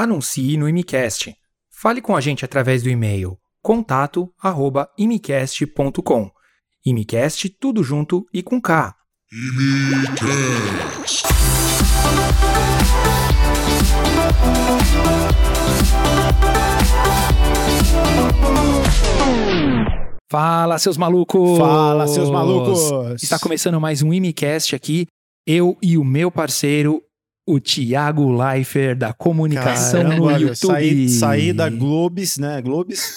Anuncie no Imicast. Fale com a gente através do e-mail contato@imicast.com. Imicast tudo junto e com K. Fala, seus malucos! Fala, seus malucos! Está começando mais um Imicast aqui. Eu e o meu parceiro, o Thiago Leifert, da comunicação Caramba, no YouTube. Saí, saí da Globes, né? Globes.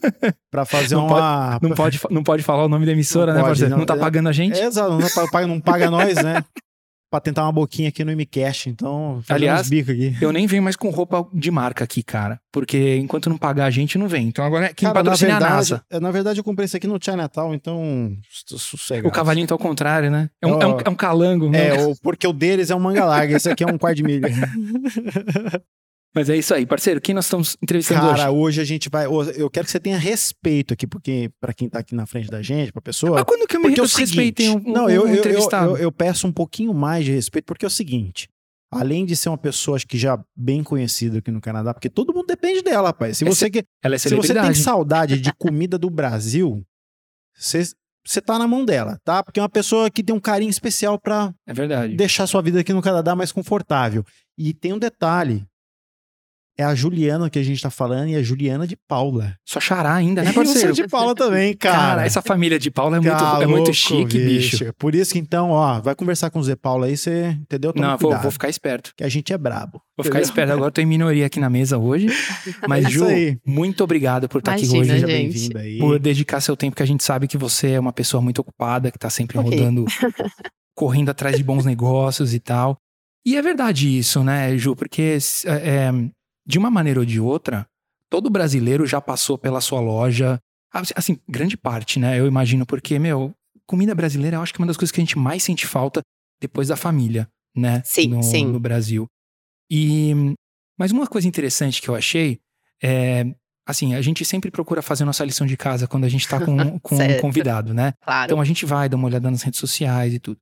pra fazer Não uma. Não pode, não pode falar o nome da emissora, Não né, pode, parceiro? Não, não. tá pagando a gente? É, exato, não paga, não paga nós, né? Pra tentar uma boquinha aqui no MCast, então. Aliás, uns bicos aqui. Eu nem venho mais com roupa de marca aqui, cara. Porque enquanto não pagar a gente, não vem. Então agora quem Cara, na patrocina é a verdade, NASA. é, na verdade, eu comprei isso aqui no Chinatown, então. Sossegado. O cavalinho tá ao contrário, né? É um, é um, é um calango. né? É, o- porque o deles é um manga larga, esse aqui é um quarto de milha. Mas é isso aí, parceiro. Quem nós estamos entrevistando Cara, hoje? hoje a gente vai. Eu quero que você tenha respeito aqui, porque pra quem tá aqui na frente da gente, pra pessoa. Mas quando que eu me Porque é um, seguinte, um, não, eu, um eu, eu, eu, peço um pouquinho mais de respeito, porque é o seguinte. Além de ser uma pessoa, acho que já bem conhecida aqui no Canadá, porque todo mundo depende dela, rapaz. Se você, que, é se você tem saudade de comida do Brasil, você, você tá na mão dela, tá? Porque é uma pessoa que tem um carinho especial pra É verdade. deixar sua vida aqui no Canadá mais confortável. E tem um detalhe. É a Juliana que a gente tá falando e a Juliana de Paula. Só xará ainda, né, Eu sou parceiro? de Paula também, Cara, cara. essa família de Paula é muito, Tá é muito chique, bicho. Por isso que então, ó, vai conversar com o Zé Paulo aí, você entendeu? Toma Não, vou, vou ficar esperto. que a gente é brabo. Vou ficar entendeu? esperto. Agora eu tô em minoria aqui na mesa hoje. Mas, É Ju, muito obrigado por estar aqui Imagina, hoje. Seja gente. bem-vindo aí. por dedicar seu tempo, que a gente sabe que você é uma pessoa muito ocupada, que tá sempre Ok. rodando, correndo atrás de bons negócios e tal. E é verdade isso, né, Ju? Porque, é, é, de uma maneira ou de outra, todo brasileiro já passou pela sua loja. Assim, Assim, grande parte, né? Eu imagino, porque, meu, comida brasileira eu acho que é uma das coisas que a gente mais sente falta depois da família, né? Sim, no, sim. no Brasil. E. Mas uma coisa interessante que eu achei é. Assim, a gente sempre procura fazer nossa lição de casa quando a gente tá com, com um convidado, né? Claro. Então a gente vai dar uma olhada nas redes sociais e tudo.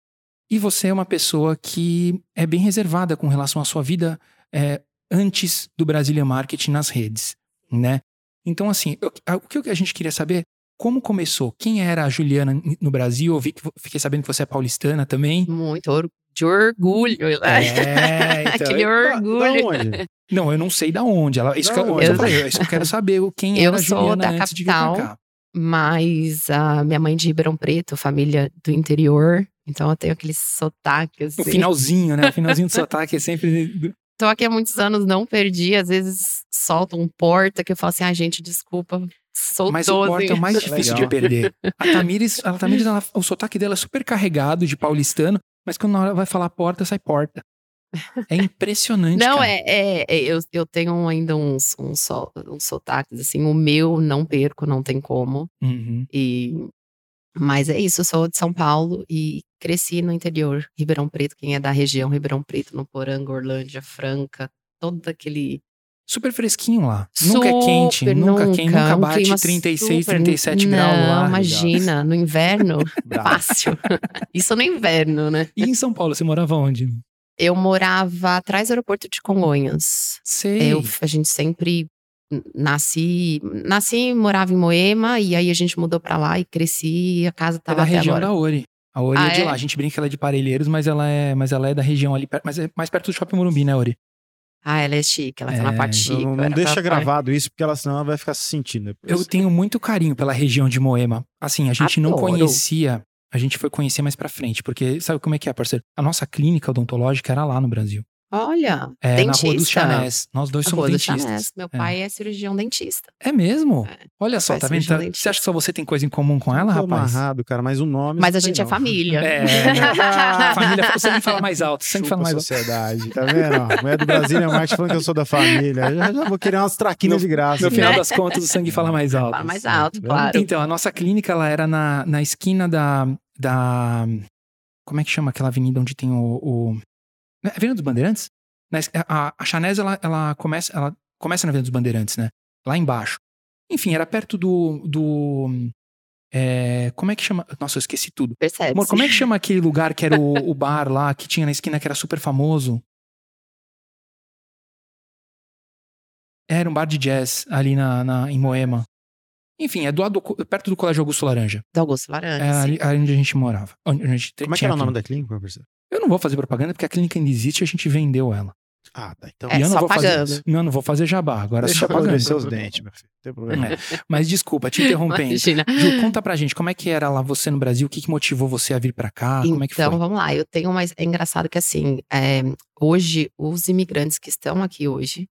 E você é uma pessoa que é bem reservada com relação à sua vida é, antes do Brazilian Marketing nas redes, né? Então, assim, eu- o que a gente queria saber, como começou? Quem era a Juliana no Brasil? Eu vi que, fiquei sabendo que você é paulistana também. Muito de orgulho. né? É, então, Aquele Da- orgulho. Da onde? Não, eu não sei da onde. Ela, isso, que, eu, eu- falei, isso que eu quero saber, o- quem Eu era a Juliana da antes de vir capital. cá. Mas a minha mãe de Ribeirão Preto, família do interior. Então eu tenho aquele sotaque, assim. No finalzinho, né? O finalzinho do sotaque é sempre... Tô aqui há muitos anos, não perdi. Às vezes solta um porta que eu falo assim, ah, gente, desculpa. Soltou, Mas o porta é o mais difícil de Legal. perder. A Tamires, a Tamires ela- o sotaque dela é super carregado de paulistano, mas quando na hora vai falar porta, sai porta. É impressionante, Não, cara. é, é, é, eu, eu tenho ainda uns, uns, uns sotaques, assim, o meu não perco, não tem como. Uhum. E mas é isso, eu sou de São Paulo e cresci no interior, Ribeirão Preto, quem é da região Ribeirão Preto, no Poranga, Orlândia, Franca, todo aquele Super fresquinho lá. nunca é quente, Super, nunca, quente, nunca bate clima 36, super- 37 não, graus lá. imagina, no inverno, fácil. Isso no inverno, né? E em São Paulo, você morava onde? Eu morava atrás do aeroporto de Congonhas. Sei. Eu, a gente sempre nasci, nasci, morava em Moema e aí a gente mudou pra lá e cresci e a casa é tava da até região agora. da Ori. A Ori Ah, é de é? lá. A gente brinca que ela é de Parelheiros, mas ela é, mas ela é da região ali, mas é mais perto do Shopping Morumbi, né, Ori? Ah, ela é chique, ela tá É, na parte chique. Não, não era deixa gravado isso, porque ela senão ela vai ficar se sentindo depois. Eu tenho muito carinho pela região de Moema. Assim, a gente não Adoro. conhecia, a gente foi conhecer mais pra frente, porque sabe como é que é, parceiro? A nossa clínica odontológica era lá no Brasil. Olha, É, na Rua dos dentista. Chanés. Nós dois A somos Rua dentistas. Chanés. Meu É. pai é cirurgião dentista. É mesmo? É. Olha só, é tá vendo? Tá- dentista. Você acha que só você tem coisa em comum com ela, Tô rapaz? amarrado, cara, mas o nome. Mas a gente é não. família. É. família, você me fala mais alto, você me Chupa fala mais alto. sociedade, tá vendo? ó? Mulher do Brasil é Marte falando que eu sou da família. Eu já, já vou querer umas traquinas de graça. No final Né? das contas, o sangue fala mais alto. Fala mais alto, Vamos claro. Então, a nossa clínica, ela era na, na esquina da, da... Como é que chama aquela avenida onde tem o... o... É Avenida dos Bandeirantes? Na es- a, a Chanés, ela, ela, começa, ela começa na Avenida dos Bandeirantes, né? Lá embaixo. Enfim, era perto do... do é, como é que chama? Nossa, eu esqueci tudo. Percebe? Amor, como é que chama aquele lugar que era o, o bar lá, que tinha na esquina, que era super famoso? Era um bar de jazz ali na, na- em Moema. Enfim, é do lado perto do Colégio Augusto Laranja. Do Augusto Laranja. É ali, ali onde a gente morava. Onde a gente Como é que era o nome da clínica, professor? Eu não vou fazer propaganda porque a clínica ainda existe e a gente vendeu ela. Ah, tá. Então É, e eu não só vou pagando. fazer. Não, não vou fazer jabá. Agora deixa só pagando. seus dentes, meu filho. Não tem problema. É. Mas desculpa, te interrompendo. Imagina. Ju, conta pra gente, como é que era lá você no Brasil? O que, que motivou você a vir pra cá? como é que então, foi? vamos lá. Eu tenho mais. É engraçado que, assim, é, hoje, os imigrantes que estão aqui hoje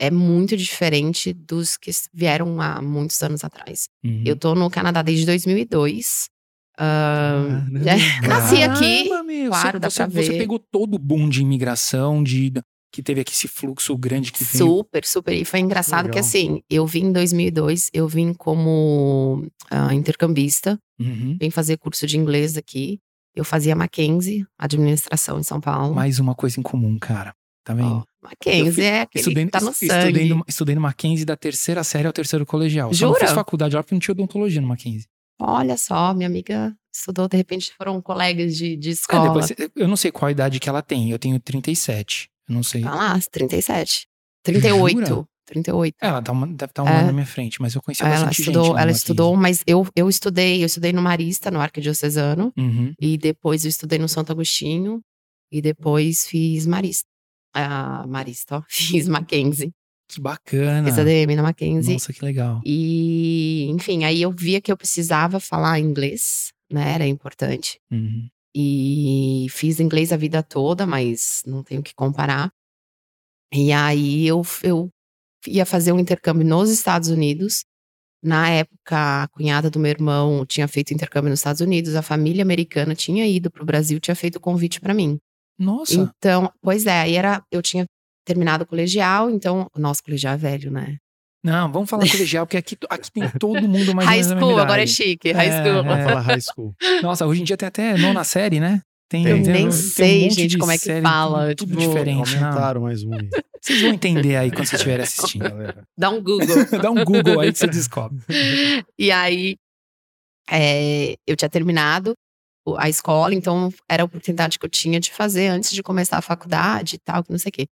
é muito diferente dos que vieram há muitos anos atrás. Uhum. Eu tô no Canadá desde 2002. ahn, Caramba. é, nasci aqui. Caramba, meu, claro, você, dá você, pra você ver. pegou todo o boom de imigração, de, que teve aqui esse fluxo grande que veio. Super, super. E foi engraçado que, Legal. assim, eu vim em 2002, eu vim como ah, intercambista, Uhum. vim fazer curso de inglês aqui. Eu fazia Mackenzie, administração em São Paulo. Mais uma coisa em comum, cara. Tá vendo? Ó, Mackenzie é aquele Estudei, que tá no estudei, sangue. no, estudei no Mackenzie da terceira série ao terceiro colegial. Só não Jura? fiz faculdade lá porque não tinha odontologia no Mackenzie. Olha só, minha amiga estudou, de repente foram colegas de, de É, escola. depois, eu não sei qual idade que ela tem. Eu tenho 37. Eu não sei. Tá lá, 37. 38. Jura? 38. Ela tá uma- deve estar um É. ano na minha frente, mas eu conheci Ela bastante estudou, gente. ela estudou, mas eu, eu estudei, eu estudei no Marista, no Arquidiocesano, Uhum. e depois eu estudei no Santo Agostinho, e depois fiz Marista. Ah, Marista, ó, fiz Mackenzie. Que bacana. Fiz ADM na Mackenzie. Nossa, que legal. E, enfim, aí eu via que eu precisava falar inglês, né? Era importante. Uhum. E fiz inglês a vida toda, mas não tenho que comparar. E aí eu, eu ia fazer um intercâmbio nos Estados Unidos. Na época, a cunhada do meu irmão tinha feito intercâmbio nos Estados Unidos, a família americana tinha ido para o Brasil, tinha feito o convite para mim. Nossa. Então, pois é, aí era, eu tinha terminado o colegial, então, nosso colegial é velho, né? Não, vamos falar colegial, porque aqui, aqui tem todo mundo mais high school, agora é chique, high É, school. é. Fala high school. Nossa, hoje em dia tem até nona série, né? Tem, Eu tem- nem tem um sei, monte gente, de como é que fala, Tudo tipo, diferente. Não. Aumentaram mais um. aí, Vocês vão entender aí quando vocês estiverem assistindo. galera. Dá um Google. Dá um Google aí que você descobre. E aí, é, eu tinha terminado a escola, então era a oportunidade que eu tinha de fazer antes de começar a faculdade e tal, que não sei o quê.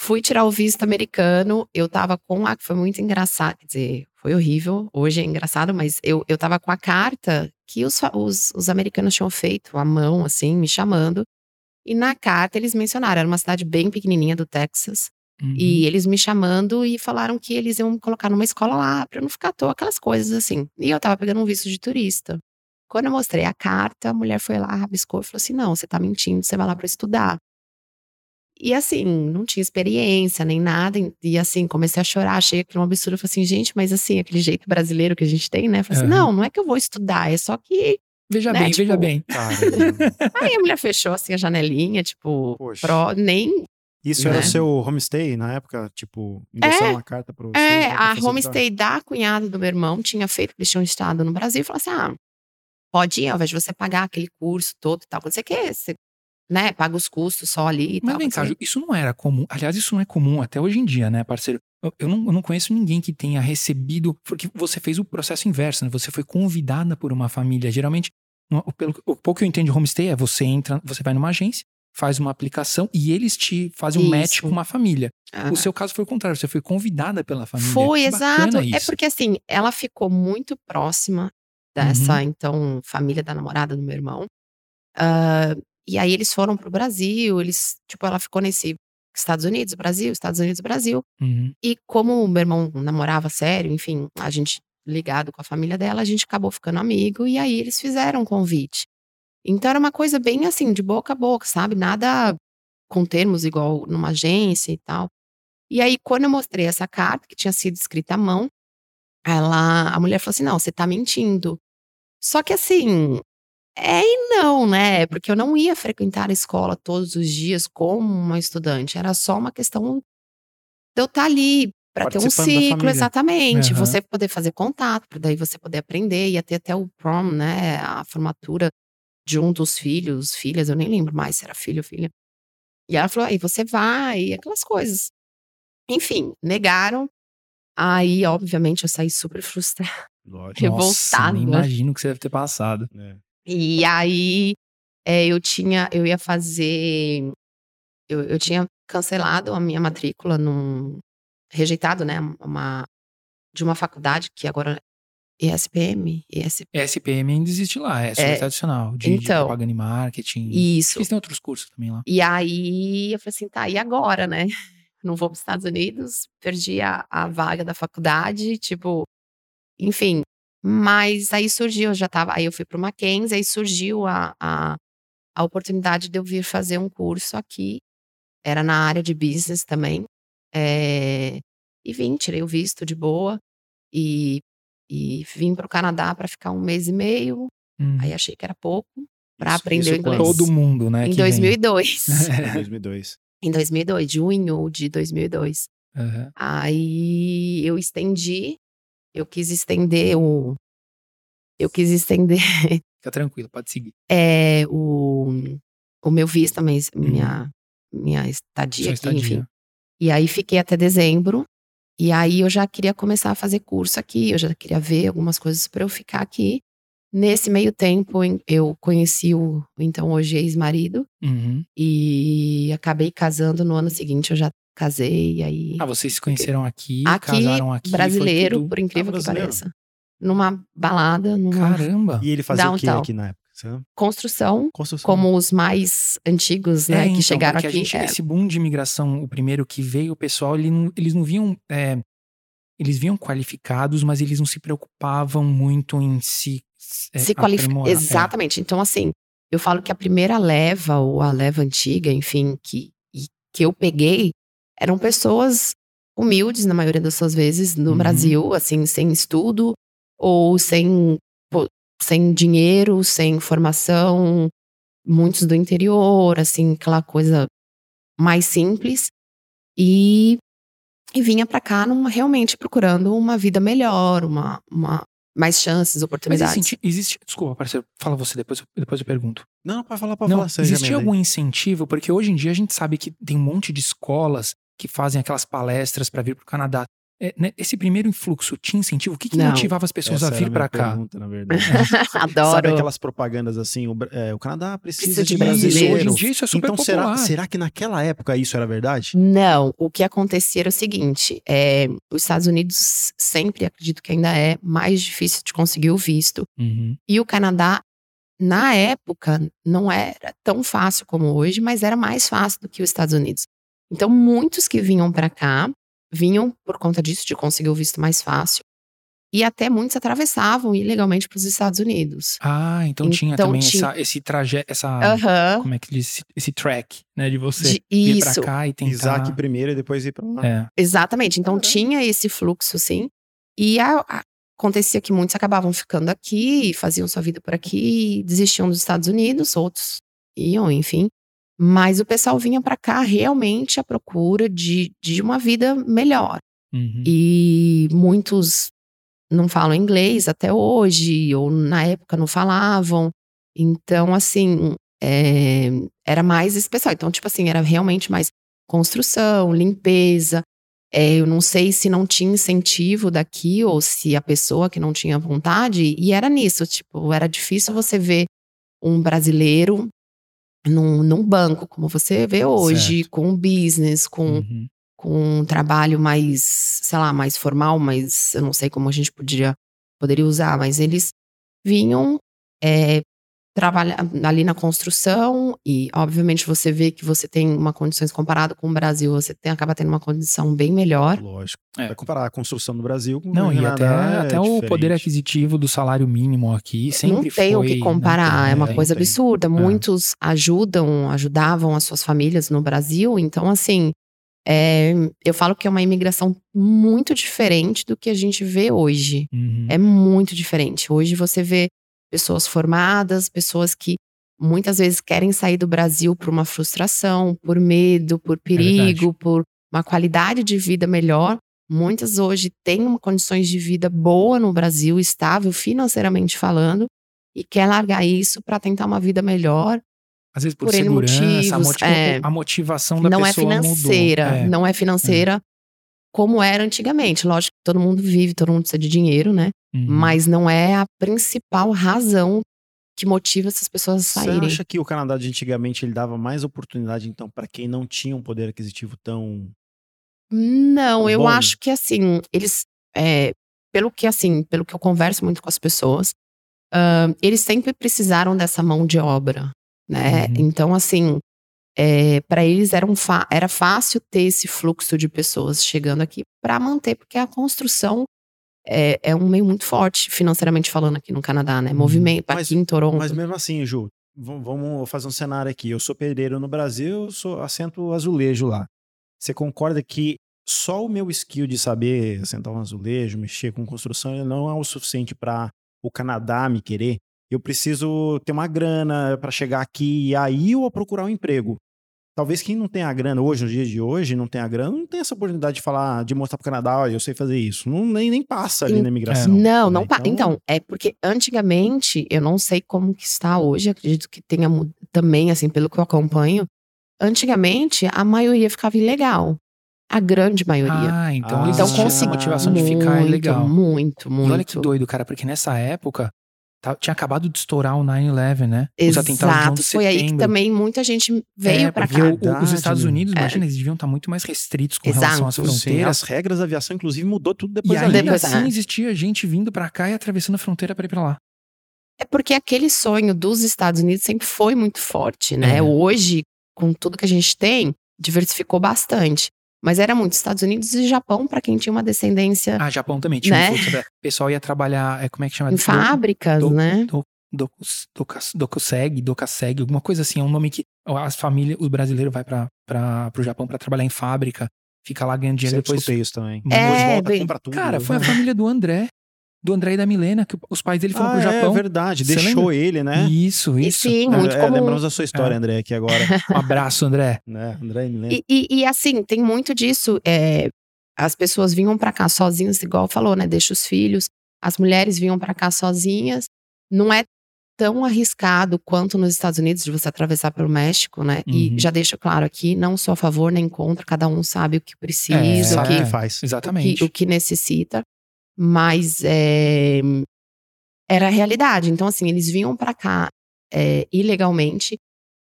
Fui tirar o visto americano, eu tava com a. Foi muito engraçado, quer dizer, foi horrível. Hoje é engraçado, mas eu, eu tava com a carta que os, os, os americanos tinham feito, à mão, assim, me chamando. E na carta eles mencionaram, era uma cidade bem pequenininha do Texas. Uhum. E eles me chamando e falaram que eles iam me colocar numa escola lá pra eu não ficar à toa, aquelas coisas assim. E eu tava pegando um visto de turista. Quando eu mostrei a carta, a mulher foi lá, rabiscou e falou assim: não, você tá mentindo, você vai lá pra estudar. E assim, não tinha experiência nem nada. e- assim, comecei a chorar, achei aquilo um absurdo. Eu falei assim, gente, mas assim, aquele jeito brasileiro que a gente tem, né? Falei assim, Aham. não, não é que eu vou estudar, é só que. Veja né, bem, tipo, veja bem. Aí a mulher fechou assim a janelinha, tipo, Poxa. pro, nem Isso era Né? o seu homestay na época? Tipo, endossaram uma carta pra você? É, né, a homestay da cunhada do meu irmão tinha feito, eles tinham estado no Brasil e falou assim: ah, pode ir, ao invés de você pagar aquele curso todo e tal, quando você quer, você né, paga os custos só ali e Mas tal. vem cá, isso não era comum. Aliás, isso não é comum até hoje em dia, né, parceiro? Eu, eu não, eu não conheço ninguém que tenha recebido. Porque você fez o processo inverso, né? Você foi convidada por uma família. Geralmente, no- pelo o pouco que eu entendo de homestay é você entra, você vai numa agência, faz uma aplicação e eles te fazem um match Isso. com uma família. Ah. O seu caso foi o contrário, você foi convidada pela família. Foi, exato. É isso. porque assim, ela ficou muito próxima dessa, então, família da namorada do meu irmão. Ah, e aí eles foram pro Brasil, eles, tipo, ela ficou nesse Estados Unidos, Brasil, Estados Unidos, Brasil. Uhum. E como o meu irmão namorava sério, enfim, a gente ligado com a família dela, a gente acabou ficando amigo e aí eles fizeram um convite. Então era uma coisa bem assim, de boca a boca, sabe? Nada com termos igual numa agência e tal. E aí quando eu mostrei essa carta que tinha sido escrita à mão, ela, a mulher falou assim: "Não, você tá mentindo". Só que assim, é e não, né? Porque eu não ia frequentar a escola todos os dias como uma estudante, era só uma questão de eu estar ali para ter um ciclo, exatamente. Aham. Você poder fazer contato, para daí você poder aprender, ia ter até o prom, né? A formatura de um dos filhos, filhas, eu nem lembro mais se era filho ou filha. E ela falou: aí você vai, e aquelas coisas. Enfim, negaram. Aí, obviamente, eu saí super frustrada. Lógico. Nossa, revoltada. nem imagino o que você deve ter passado. É. E aí é, eu tinha, eu ia fazer, eu, eu tinha cancelado a minha matrícula num, rejeitado, né? Uma, de uma faculdade que agora ESPM, ESP. SPM ainda existe lá, é super É, tradicional, de, de então. propaganda e marketing. Isso. Eles têm outros cursos também lá. E aí eu falei assim, tá, e agora, né? Não vou para os Estados Unidos, perdi a, a vaga da faculdade, tipo, enfim. Mas aí surgiu, eu já tava, aí eu fui para o Mackenzie, aí surgiu a, a, a oportunidade de eu vir fazer um curso aqui. Era na área de business também. É, e vim, tirei o visto de boa e, e vim para o Canadá para ficar um mês e meio. Hum. Aí achei que era pouco para aprender o isso inglês. Todo mundo, né? em que vem. 2002. Em 2002. Em 2002, junho de 2002. Aham. Aí eu estendi, eu quis estender o. Eu quis estender Fica tranquilo, pode seguir. é, o, o meu visto também, minha, minha Sua estadia aqui, estadia. enfim. E aí fiquei até dezembro. E aí eu já queria começar a fazer curso aqui, eu já queria ver algumas coisas para eu ficar aqui. Nesse meio tempo, em- eu conheci o então hoje ex-marido Uhum. e acabei casando no ano seguinte. Eu já casei, e aí Ah, vocês se conheceram aqui, Aqui, casaram aqui. brasileiro, tudo- por incrível Ah, que brasileiro. pareça. Numa balada, numa Caramba! E ele fazia o que Downtown. aqui na época? Construção, Construção. como os mais antigos, né, É, que então, chegaram porque aqui. A gente, é, Esse boom de imigração, o primeiro que veio, o pessoal, ele não- eles não viam. é, eles vinham qualificados, mas eles não se preocupavam muito em se. é, se qualifica. aprimorar. É. Exatamente. Então, assim, eu falo que a primeira leva, ou a leva antiga, enfim, que, e- que eu peguei, eram pessoas humildes, na maioria das suas vezes, no Uhum. Brasil, assim, sem estudo, ou sem, sem dinheiro, sem formação, muitos do interior, assim, aquela coisa mais simples. E, e vinha pra cá numa, realmente procurando uma vida melhor, uma, uma mais chances, Mas oportunidades. existe, existe. Desculpa, parceiro, fala você, depois, eu- depois eu pergunto. Não, pode falar, pode Não, falar. existe algum incentivo? Porque hoje em dia a gente sabe que tem um monte de escolas que fazem aquelas palestras para vir para o Canadá. É, né, esse primeiro influxo tinha incentivo? O que, que motivava as pessoas Essa a vir para cá? pergunta, na verdade. Sabe Adoro. aquelas propagandas assim, o, é, o Canadá precisa, Precisa de de brasileiro. brasileiro. Hoje em dia isso é super então popular. será, será que naquela época isso era verdade? Não, o que acontecia era o seguinte: é, os Estados Unidos sempre, acredito que ainda é, mais difícil de conseguir o visto. Uhum. E o Canadá, na época, não era tão fácil como hoje, mas era mais fácil do que os Estados Unidos. Então, muitos que vinham para cá vinham por conta disso, de conseguir o visto mais fácil. E até muitos atravessavam ilegalmente para os Estados Unidos. Ah, então, tinha Então também tinha- Essa, esse trajeto, essa. Como é que diz? Esse, track, né? De você De- Isso. pra cá e tentar. Pisar aqui primeiro e depois ir pra lá. É. Exatamente. Então tinha esse fluxo, sim. E a- a- acontecia que muitos acabavam ficando aqui, faziam sua vida por aqui, desistiam dos Estados Unidos, outros iam, enfim. Mas o pessoal vinha para cá realmente à procura de, de uma vida melhor. Uhum. E muitos não falam inglês até hoje, ou na época não falavam. Então, assim, é, era mais especial. Então, tipo assim, era realmente mais construção, limpeza. É, eu não sei se não tinha incentivo daqui ou se a pessoa que não tinha vontade. E era nisso, tipo, era difícil você ver um brasileiro num, num banco, como você vê hoje, Certo. com um business, com Uhum. com um trabalho mais, sei lá, mais formal, mas eu não sei como a gente poderia, poderia usar, mas eles vinham é, trabalhar ali na construção e, obviamente, você vê que você tem uma condições comparado com o Brasil, você tem, acaba tendo uma condição bem melhor. Lógico. É. Vai comparar a construção do Brasil com Não, o e até, Canadá, é até o poder aquisitivo do salário mínimo aqui sempre não tem o foi, que não comparar, tem, é uma né? coisa tem. absurda. Muitos ajudam, ajudavam as suas famílias no Brasil, então assim, é, eu falo que é uma imigração muito diferente do que a gente vê hoje. Uhum. É muito diferente. Hoje você vê pessoas formadas, pessoas que muitas vezes querem sair do Brasil por uma frustração, por medo, por perigo, por uma qualidade de vida melhor. Muitas hoje têm uma condições de vida boa no Brasil, estável financeiramente falando, e quer largar isso para tentar uma vida melhor. Às vezes por, por segurança, a, motivos, motiva- é. a motivação da não é pessoa financeira, mudou. É. não é financeira como era antigamente. Lógico que todo mundo vive, todo mundo precisa de dinheiro, né? Uhum. mas não é a principal razão que motiva essas pessoas a Você saírem. acha que o Canadá de antigamente ele dava mais oportunidade, então, para quem não tinha um poder aquisitivo tão Não, eu Bom. acho que assim, eles. é, pelo que assim, pelo que eu converso muito com as pessoas, ahn, eles sempre precisaram dessa mão de obra, né? Uhum. Então, assim, para eles era, um era fácil ter esse fluxo de pessoas chegando aqui para manter, porque a construção é, é um meio muito forte, financeiramente falando, aqui no Canadá, né? Uhum. Movimento Mas- aqui em Toronto. Mas mesmo assim, Ju, vamos fazer um cenário aqui. Eu sou pedreiro no Brasil, eu sou assento azulejo lá. Você concorda que só o meu skill de saber assentar um azulejo, mexer com construção, não é o suficiente para o Canadá me querer? Eu preciso ter uma grana para chegar aqui e aí eu vou procurar um emprego. Talvez quem não tenha grana hoje, nos dias de hoje, não tenha grana, não tem essa oportunidade de falar, de mostrar pro Canadá, olha, eu sei fazer isso. Não, nem, nem passa ali na imigração. Não, não né? pa- então, é porque antigamente, eu não sei como que está hoje, acredito que tenha também, assim, pelo que eu acompanho. Antigamente, a maioria ficava ilegal. A grande maioria. Ah, então Ah, então, consegui motivação de ficar muito, ilegal. Muito, E muito. olha que doido, cara, porque nessa época tinha acabado de estourar o 9-11, né? Os atentados de 11 Exato, de foi aí que também muita gente veio É, pra porque cá. o- o- os Estados. Unidos, É. imagina, eles deviam estar muito mais restritos com Exato. relação às Sim, fronteiras. as regras da aviação, inclusive, mudou tudo E depois ainda ali. Depois, assim existia gente vindo pra cá e atravessando a fronteira pra ir pra lá. É porque aquele sonho dos Estados Unidos sempre foi muito forte, né? É. Hoje, com tudo que a gente tem, diversificou bastante. Mas era muito Estados Unidos e Japão pra quem tinha uma descendência Ah, Japão também tinha Né? um O pessoal ia trabalhar, é, como é que chama? em fábricas, do- né? Do, docus, docas, docuseg, docaseg, alguma coisa assim. É um nome que as famílias, o brasileiro vai pra, pro Japão pra trabalhar em fábrica, fica lá ganhando dinheiro Sempre depois. isso também. É, Depois volta, bem- compra tudo. Cara, foi a família do André, do André e da Milena, que os pais dele foram ah, pro Japão. É verdade, Você deixou ele, né? Isso, E isso. sim, muito é, comum. lembramos da sua história, É. André, aqui agora. Um abraço, André. né? André, me lembra. E, e- e, assim, tem muito disso. é, as pessoas vinham pra cá sozinhas, igual falou, né? Deixa os filhos. As mulheres vinham pra cá sozinhas. Não é tão arriscado quanto nos Estados Unidos de você atravessar pelo México, né? E Uhum. já deixo claro aqui, não sou a favor nem contra, cada um sabe o que precisa, É, o, que, que faz. o, Exatamente. que, o que necessita. Mas é, era a realidade. Então, assim, eles vinham pra cá é, ilegalmente,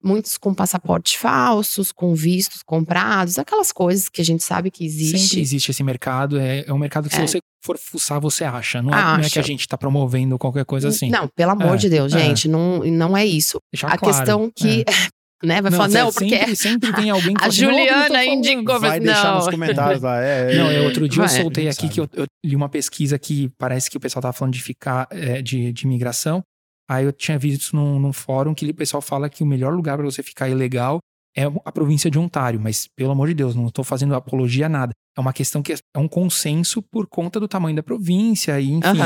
muitos com passaportes falsos, com vistos comprados, aquelas coisas que a gente sabe que existe. Sempre existe esse mercado. É, é um mercado que, É. se você for fuçar, você acha. Não é, não é que Acha. a gente tá promovendo qualquer coisa assim. Não, pelo amor É, de Deus, é. gente, não, não é isso. Deixar a claro. questão que, né, vai falar, cê- não, porque sempre, sempre tem alguém que a "Não, não Juliana falando." indicou, Vai não. deixar nos comentários lá. É, Não, é, eu, outro dia eu soltei aqui Sabe. que eu, eu li uma pesquisa que parece que o pessoal tava falando de ficar é, de, de imigração. Aí eu tinha visto num, num fórum que o pessoal fala que o melhor lugar para você ficar ilegal é a província de Ontário. Mas, pelo amor de Deus, não estou fazendo apologia a nada. É uma questão que é um consenso por conta do tamanho da província e enfim.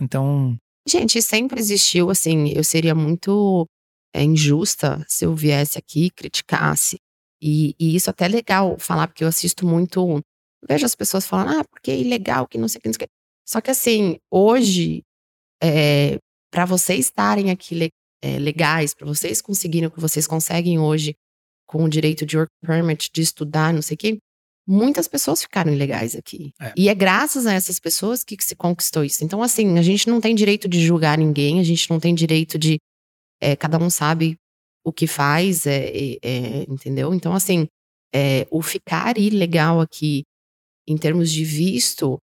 Então, Gente, sempre existiu, assim, eu seria muito é, injusta se eu viesse aqui e criticasse. E, e isso até é legal falar, porque eu assisto muito. Vejo as pessoas falando, ah, porque é ilegal, que não sei o que, não sei o que. Só que assim, hoje, é, para vocês estarem aqui le- é, legais, para vocês conseguirem o que vocês conseguem hoje com o direito de work permit, de estudar, não sei o quê, muitas pessoas ficaram ilegais aqui. É. E é graças a essas pessoas que se conquistou isso. Então, assim, a gente não tem direito de julgar ninguém, a gente não tem direito de. É, cada um sabe o que faz, é, é, entendeu? Então, assim, o ficar ilegal aqui, em termos de visto,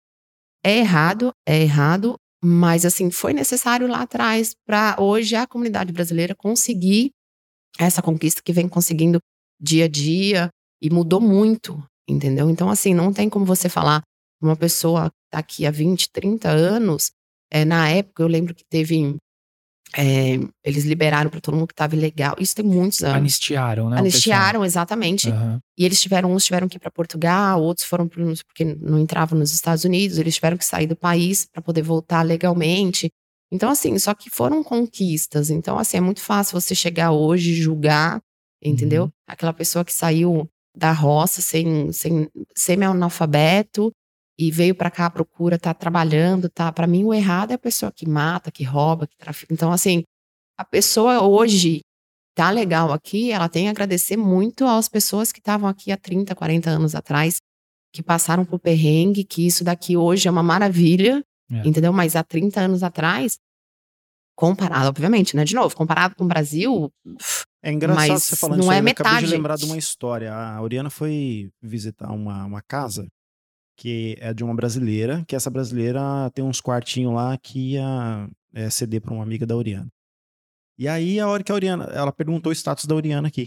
é errado, é errado, mas, assim, foi necessário lá atrás para hoje a comunidade brasileira conseguir essa conquista que vem conseguindo dia a dia e mudou muito, entendeu? Então, assim, não tem como você falar uma pessoa que tá aqui há 20, 30 anos. é, na época, eu lembro que teve. É, eles liberaram para todo mundo que estava ilegal. Isso tem muitos anos. anistiaram, né? Anistiaram, exatamente. Aham. E eles tiveram, uns tiveram que ir para Portugal, outros foram pro, porque não entravam nos Estados Unidos, eles tiveram que sair do país para poder voltar legalmente. Então, assim, só que foram conquistas. Então, assim, é muito fácil você chegar hoje e julgar, entendeu? Uhum. Aquela pessoa que saiu da roça sem, sem semi-analfabeto e veio para cá à procura, tá trabalhando, tá? Para mim, o errado é a pessoa que mata, que rouba, que trafica. Então, assim, a pessoa hoje tá legal aqui, ela tem a agradecer muito às pessoas que estavam aqui há 30, 40 anos atrás, que passaram por perrengue, que isso daqui hoje é uma maravilha, É. entendeu? Mas há 30 anos atrás, Comparado, obviamente, né? De novo, comparado com o Brasil, É engraçado você falando não isso aí, é eu acabei metade, de lembrar de gente. uma história. A Oriana foi visitar uma, uma casa que é de uma brasileira, que essa brasileira tem uns quartinhos lá que ia é, ceder para uma amiga da Oriana. E aí, a hora que a Oriana, ela perguntou o status da Oriana aqui,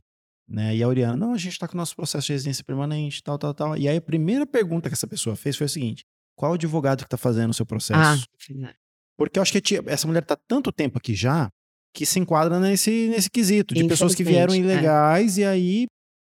né? E a Oriana, não, a gente tá com o nosso processo de residência permanente, tal, tal, tal. E aí, a primeira pergunta que essa pessoa fez foi o seguinte, qual advogado que tá fazendo o seu processo? ah, Porque eu acho que tia- essa mulher tá tanto tempo aqui já que se enquadra nesse, nesse quesito de pessoas que vieram é. ilegais e aí,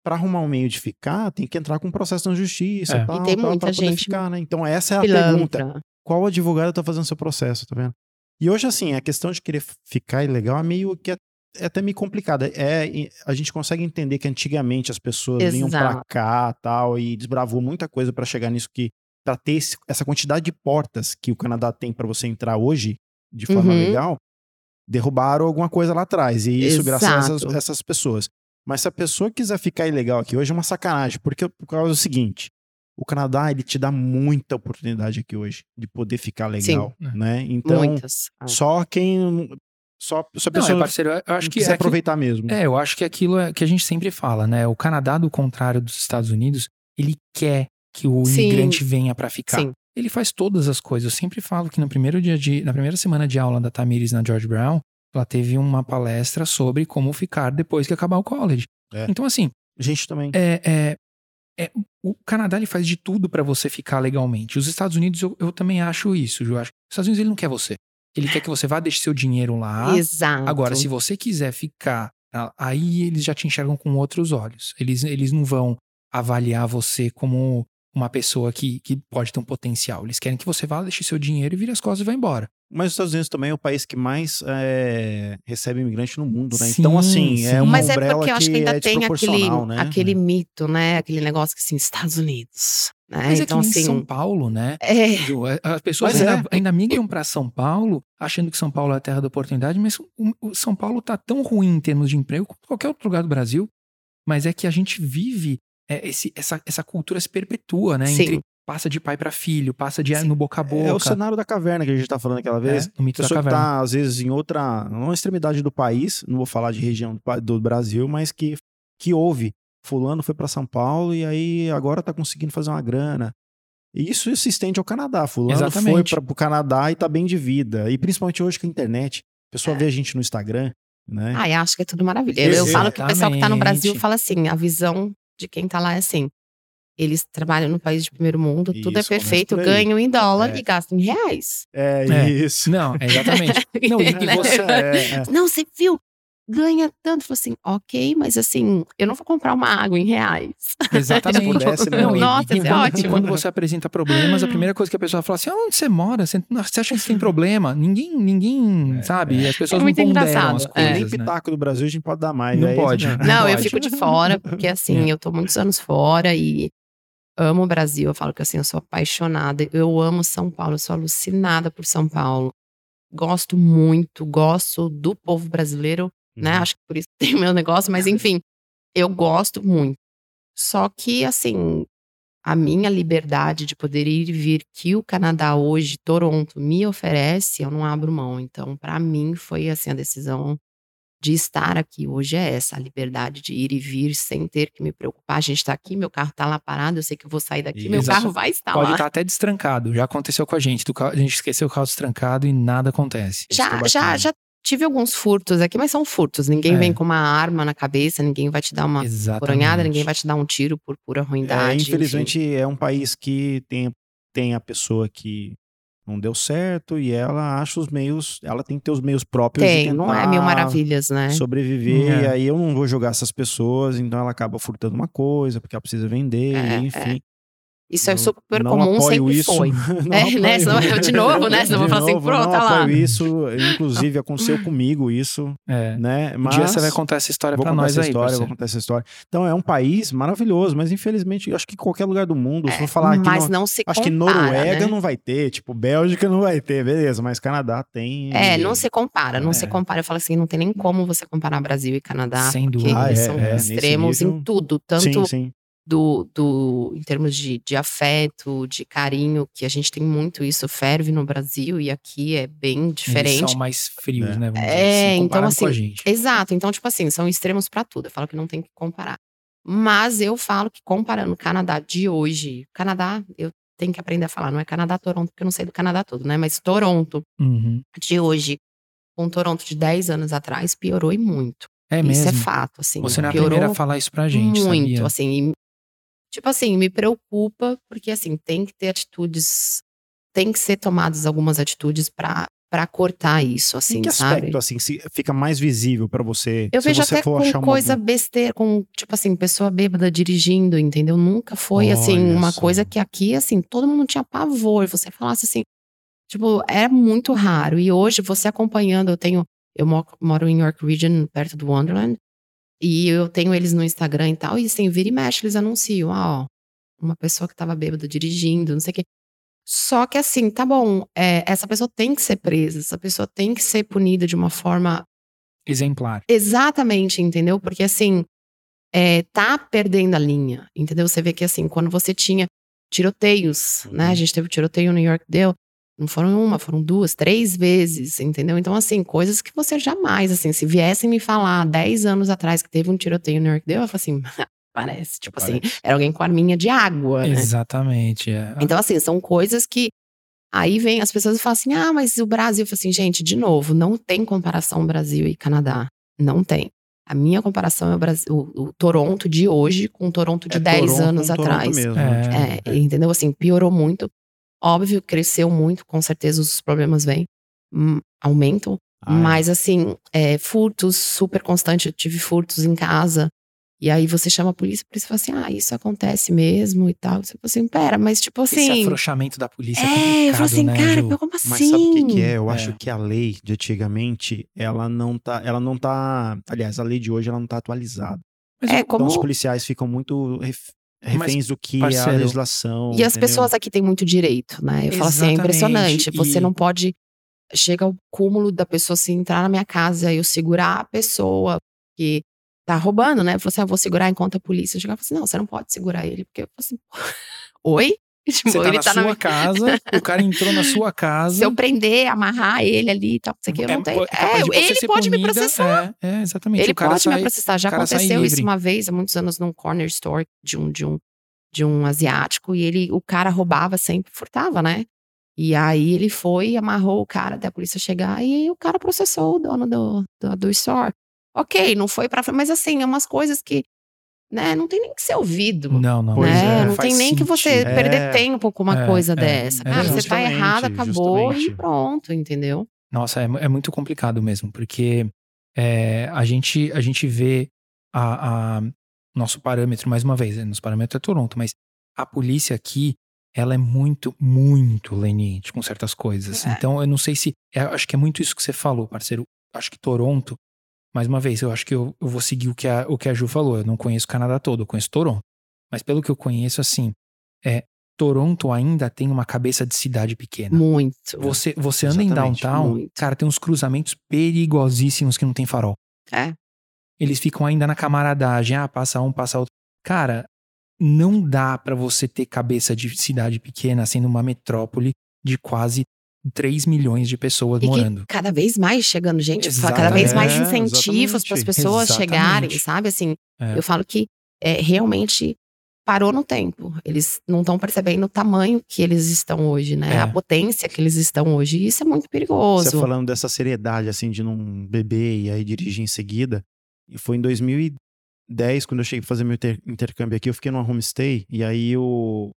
pra arrumar um meio de ficar, tem que entrar com um processo na justiça. É. Tal, E tem tal, muita pra poder gente ficar, né? Então, essa é a pergunta. pilantra. Qual advogado tá fazendo seu processo, tá vendo? E hoje, assim, a questão de querer ficar ilegal é meio que é, é até meio complicada. É, a gente consegue entender que antigamente as pessoas vinham pra Exato. cá tal e desbravou muita coisa pra chegar nisso que pra ter esse- essa quantidade de portas que o Canadá tem pra você entrar hoje de forma Uhum. legal, derrubaram alguma coisa lá atrás. E isso graças a essas, Exato. essas pessoas. Mas se a pessoa quiser ficar ilegal aqui hoje é uma sacanagem, porque por causa do seguinte, o Canadá ele te dá muita oportunidade aqui hoje de poder ficar legal, Sim. né? Então, Muitas. Ah. só quem só se a Não, pessoa é, parceiro, eu acho que quiser é aquilo- aproveitar mesmo. É, eu acho que aquilo é que a gente sempre fala, né? O Canadá, do contrário dos Estados Unidos, ele quer que o Sim. imigrante venha pra ficar. Sim. Ele faz todas as coisas. Eu sempre falo que no primeiro dia de, na primeira semana de aula da Tamires na George Brown, ela teve uma palestra sobre como ficar depois que acabar o college. É. Então, assim, gente também. é, é- é- o Canadá ele faz de tudo pra você ficar legalmente. Os Estados Unidos, eu, eu também acho isso, Ju. Eu acho Os Estados Unidos ele não quer você. Ele quer que você vá deixe seu dinheiro lá. Exato. Agora, se você quiser ficar, aí eles já te enxergam com outros olhos. Eles, eles não vão avaliar você como uma pessoa que, que pode ter um potencial. Eles querem que você vá, deixe seu dinheiro e vire as costas e vá embora. Mas os Estados Unidos também é o país que mais é, recebe imigrante no mundo, né? Sim, então, assim, é sim. uma Mas é porque eu acho que que ainda é tem aquele, né? aquele mito, né? Aquele negócio que assim, Estados Unidos. Né? Mas então, é que em assim. São Paulo, né? É, As pessoas ainda, é. ainda migram para São Paulo, achando que São Paulo é a terra da oportunidade, mas o, o São Paulo tá tão ruim em termos de emprego como qualquer outro lugar do Brasil. Mas é que a gente vive é, esse, essa, essa cultura se perpetua, né? Sim. Entre passa de pai para filho, passa de Sim. no boca a boca. É o cenário da caverna que a gente tá falando aquela vez. É, o mito da pessoa que caverna. tá, às vezes, em outra, numa extremidade do país, não vou falar de região do, Brasil, mas que, que houve. Fulano foi para São Paulo e aí agora tá conseguindo fazer uma grana. E isso se estende ao Canadá. Fulano Exatamente. foi para o Canadá e tá bem de vida. E principalmente hoje com a internet. A pessoa É. vê a gente no Instagram, né? ai, acho que é tudo maravilha. Eu, eu falo que o pessoal que tá no Brasil fala assim: a visão de quem tá lá é assim. Eles trabalham no país de primeiro mundo, tudo é Isso, perfeito, ganham em dólar É. e gastam em reais. É, É. isso. Não, é exatamente. Não, e, Né? você. É, é. Não, você viu? Ganha tanto. Falei assim, ok, mas assim, eu não vou comprar uma água em reais. Exatamente. Se pudesse, Não, e- Nossa, e, isso é quando, ótimo. quando você apresenta problemas, a primeira coisa que a pessoa fala assim: onde você mora? Você, você acha que você tem problema? Ninguém, ninguém sabe. As pessoas É muito não ponderam engraçado. as É. coisas. Nem né? pitaco do Brasil a gente pode dar mais. Não pode. Não. Não, eu pode. fico de fora, porque assim, É. eu tô muitos anos fora e amo o Brasil. Eu falo que assim, eu sou apaixonada. Eu amo São Paulo, eu sou alucinada por São Paulo. Gosto muito, gosto do povo brasileiro, né? Uhum. Acho que por isso tem o meu negócio, mas enfim, eu gosto muito. Só que, assim, a minha liberdade de poder ir e vir que o Canadá hoje, Toronto, me oferece, eu não abro mão. Então, pra mim, foi assim a decisão de estar aqui hoje é essa, a liberdade de ir e vir sem ter que me preocupar. A gente tá aqui, meu carro tá lá parado, eu sei que eu vou sair daqui, meu Exato. carro vai estar Pode lá. estar até destrancado. Já aconteceu com a gente. do carro- a gente esqueceu o carro destrancado e nada acontece. Já, é já, já tive alguns furtos aqui, mas são furtos. Ninguém É. vem com uma arma na cabeça, ninguém vai te dar uma Exatamente. coronhada, ninguém vai te dar um tiro por pura É, ruindade. enfim. infelizmente é um país que tem, tem a pessoa que não deu certo e ela acha os meios, ela tem que ter os meios próprios de Tem, não é tentar mil maravilhas, né? sobreviver. É. E aí eu não vou jogar essas pessoas, então ela acaba furtando uma coisa porque ela precisa vender, É, enfim. Isso é Não- super não comum, sempre isso. foi. Não É, né? Senão de novo, né? Senão eu De vou falar assim, pronto, não tá lá. isso, inclusive aconteceu comigo isso, É. né? Um Mas dia você vai contar essa história contar nós essa aí, história, vou contar essa história. Então é um país maravilhoso, mas infelizmente eu acho que em qualquer lugar do mundo, se É, for falar aqui, mas no- não se acho que Noruega né? não vai ter, tipo Bélgica não vai ter, beleza, mas Canadá tem. É, não se compara, não É. se compara. Eu falo assim, não tem nem como você comparar Brasil e Canadá. Sem porque dúvida. Ah, é, são é, extremos nível- em tudo. Tanto Sim, sim. Do, do em termos de, de afeto, de carinho, que a gente tem muito isso, ferve no Brasil e aqui é bem Eles diferente. são mais frios, É. né? Vamos É, dizer assim, então, comparado com a assim, gente. Exato, então, tipo assim, são extremos pra tudo. Eu falo que não tem que comparar. Mas eu falo que comparando o Canadá de hoje, Canadá, eu tenho que aprender a falar, não é Canadá, Toronto, porque eu não sei do Canadá todo, né? Mas Toronto Uhum. de hoje com Toronto de 10 anos atrás piorou e muito. É Isso mesmo. é fato, assim. Você não é a primeira a falar isso pra gente, muito, sabia? assim. Tipo assim, me preocupa, porque assim, tem que ter atitudes, tem que ser tomadas algumas atitudes pra para cortar isso, assim, em que sabe? aspecto, assim, se fica mais visível pra você? Eu se vejo você até com uma coisa boa- besteira, com, tipo assim, pessoa bêbada dirigindo, entendeu? Nunca foi, assim, Olha uma só. coisa que aqui, assim, todo mundo tinha pavor. Você falasse assim, tipo, era muito raro. E hoje, você acompanhando, eu tenho, eu mo- moro em York Region, perto do Wonderland, e eu tenho eles no Instagram e tal, e assim, vira e mexe, eles anunciam, ah, ó, uma pessoa que tava bêbada dirigindo, não sei o quê. Só que assim, tá bom, é, essa pessoa tem que ser presa, essa pessoa tem que ser punida de uma forma Exemplar. Exatamente, entendeu? Porque assim, é, tá perdendo a linha, entendeu? Você vê que assim, quando você tinha tiroteios, né? A Uhum. gente teve tiroteio no York Dale, não foram uma, foram duas, três vezes, entendeu? Então, assim, coisas que você jamais, assim, se viessem me falar 10 anos atrás que teve um tiroteio no York Dale, eu falo assim, parece, tipo assim, era alguém com arminha de água, né? Exatamente. é. Então, assim, são coisas que. Aí vem as pessoas e falam assim: ah, mas o Brasil. Eu falo assim, gente, de novo, não tem comparação Brasil e Canadá. Não tem. A minha comparação é o, Brasil, o, o Toronto de hoje com o Toronto de É 10 Toronto anos com Toronto atrás. mesmo, É. né? É, entendeu? Assim, piorou muito. Óbvio, cresceu muito, com certeza os problemas vêm, hum, aumentam. Ah, é. Mas assim, é, furtos super constante. Eu tive furtos em casa. E aí você chama a polícia, a polícia fala assim: ah, isso acontece mesmo e tal. Você fala assim, pera, mas tipo Esse assim. afrouxamento da polícia é, É, eu falo assim, né, cara, Ju? como assim? Mas sabe o que, que é? Eu É. acho que a lei de antigamente, ela não tá. Ela não tá. Aliás, a lei de hoje ela não tá atualizada. Mas É, eu- como- Então os policiais ficam muito ref- reféns do que é a parceiro, legislação. E as entendeu? pessoas aqui têm muito direito, né? Eu falo assim, é Exatamente, impressionante. Você e- não pode. Chega ao cúmulo da pessoa assim, entrar na minha casa e eu segurar a pessoa que tá roubando, né? Eu falo assim, ah, vou segurar enquanto a polícia chegar. Eu falo assim, não, você não pode segurar ele. Porque eu falo assim, oi? Tipo, Você tá ele na tá na sua minha casa, o cara entrou na sua casa. Se eu prender, amarrar ele ali e tal, não sei o que, eu não tenho. É, você ele pode me punida, processar. É, é, exatamente. Ele pode sai, me processar. Já aconteceu isso uma vez, há muitos anos, num corner store de um, de um, de um asiático, e ele, o cara roubava sempre, furtava, né? E aí ele foi, amarrou o cara até a polícia chegar, e o cara processou o dono do, do, do store. Ok, não foi pra mas assim, é umas coisas que, né, não tem nem que ser ouvido. Não, não. Né? é, não tem nem que você sentido. É. perder tempo com uma É, coisa é, dessa. é Cara, você tá errado, acabou e justamente. pronto, entendeu? Nossa, é, é muito complicado mesmo, porque é, a, gente, a gente vê a, a- nosso parâmetro, mais uma vez, né, nosso parâmetro é Toronto, mas a polícia aqui, ela é muito, muito leniente com certas coisas. É. Então, eu não sei se. acho que é muito isso que você falou, parceiro. Acho que Toronto, mais uma vez, eu acho que eu, eu vou seguir o que, a, o que a Ju falou. Eu não conheço o Canadá todo, eu conheço Toronto. Mas pelo que eu conheço, assim, é, Toronto ainda tem uma cabeça de cidade pequena. Muito. Você, você anda em downtown, muito. cara, tem uns cruzamentos perigosíssimos que não tem farol. É. Eles ficam ainda na camaradagem, ah, passa um, passa outro. Cara, não dá pra você ter cabeça de cidade pequena sendo uma metrópole de quase 3 milhões de pessoas E que morando. cada vez mais chegando gente, cada vez mais É, incentivos para as pessoas Exatamente. chegarem, sabe? Assim, É. eu falo que é, realmente parou no tempo. Eles não estão percebendo o tamanho que eles estão hoje, né? É. A potência que eles estão hoje. E isso é muito Você perigoso. falando dessa seriedade, assim, de não beber e aí dirigir em seguida. E foi em 2010, quando eu cheguei pra fazer meu inter- intercâmbio aqui, eu fiquei numa homestay. E aí o,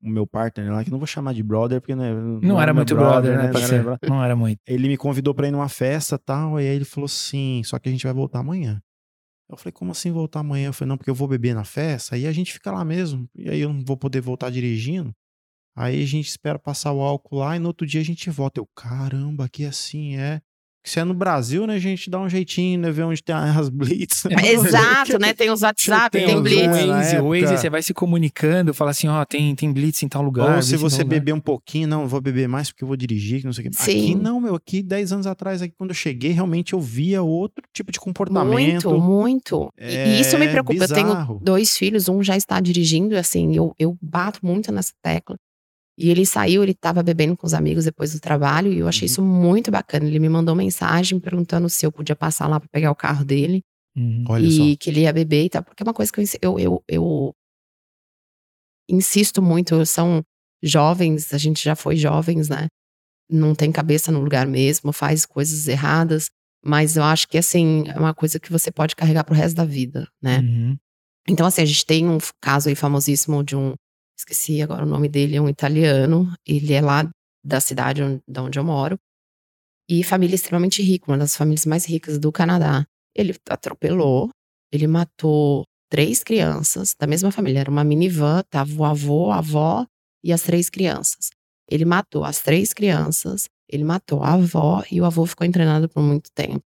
o meu partner lá, que não vou chamar de brother, porque né, Não, era meu muito brother, né, Não era parceiro? meu brother. Não era muito. Ele me convidou pra ir numa festa e tal. E aí ele falou assim: só que a gente vai voltar amanhã. Eu falei, como assim voltar amanhã? Eu falei, não, porque eu vou beber na festa, aí a gente fica lá mesmo. E aí eu não vou poder voltar dirigindo. Aí a gente espera passar o álcool lá e no outro dia a gente volta. Eu, caramba, que assim é. Se é no Brasil, né, a gente dá um jeitinho, né? Ver onde tem as blitz. né? Exato, né? Tem os WhatsApp, tem, o Blitz. Waze, o Waze, você vai se comunicando, fala assim, ó, tem, tem blitz em tal lugar. Ou se você lugar. beber um pouquinho, não, vou beber mais porque eu vou dirigir, que não sei o que. Sim. Aqui não, meu, aqui 10 anos atrás, aqui quando eu cheguei, realmente eu via outro tipo de comportamento. Muito, muito. E- e isso me É preocupa. Eu tenho bizarro. dois filhos, um já está dirigindo, e assim, eu, eu bato muito nessa tecla. E ele saiu, ele estava bebendo com os amigos depois do trabalho, e eu achei Uhum. isso muito bacana. Ele me mandou mensagem perguntando se eu podia passar lá para pegar o carro dele. Uhum. Olha e só. que ele ia beber e tal, porque é uma coisa que eu, eu, eu, eu insisto muito, são jovens, a gente já foi jovens, né? Não tem cabeça no lugar mesmo, faz coisas erradas, mas eu acho que assim, é uma coisa que você pode carregar pro resto da vida, né? Uhum. Então, assim, a gente tem um caso aí famosíssimo de um, esqueci agora o nome dele, é um italiano, ele é lá da cidade onde, de onde eu moro, e família extremamente rica, uma das famílias mais ricas do Canadá. Ele atropelou, ele matou três crianças da mesma família, era uma minivan, tava o avô, a avó e as três crianças. Ele matou as três crianças, ele matou a avó e o avô ficou internado por muito tempo.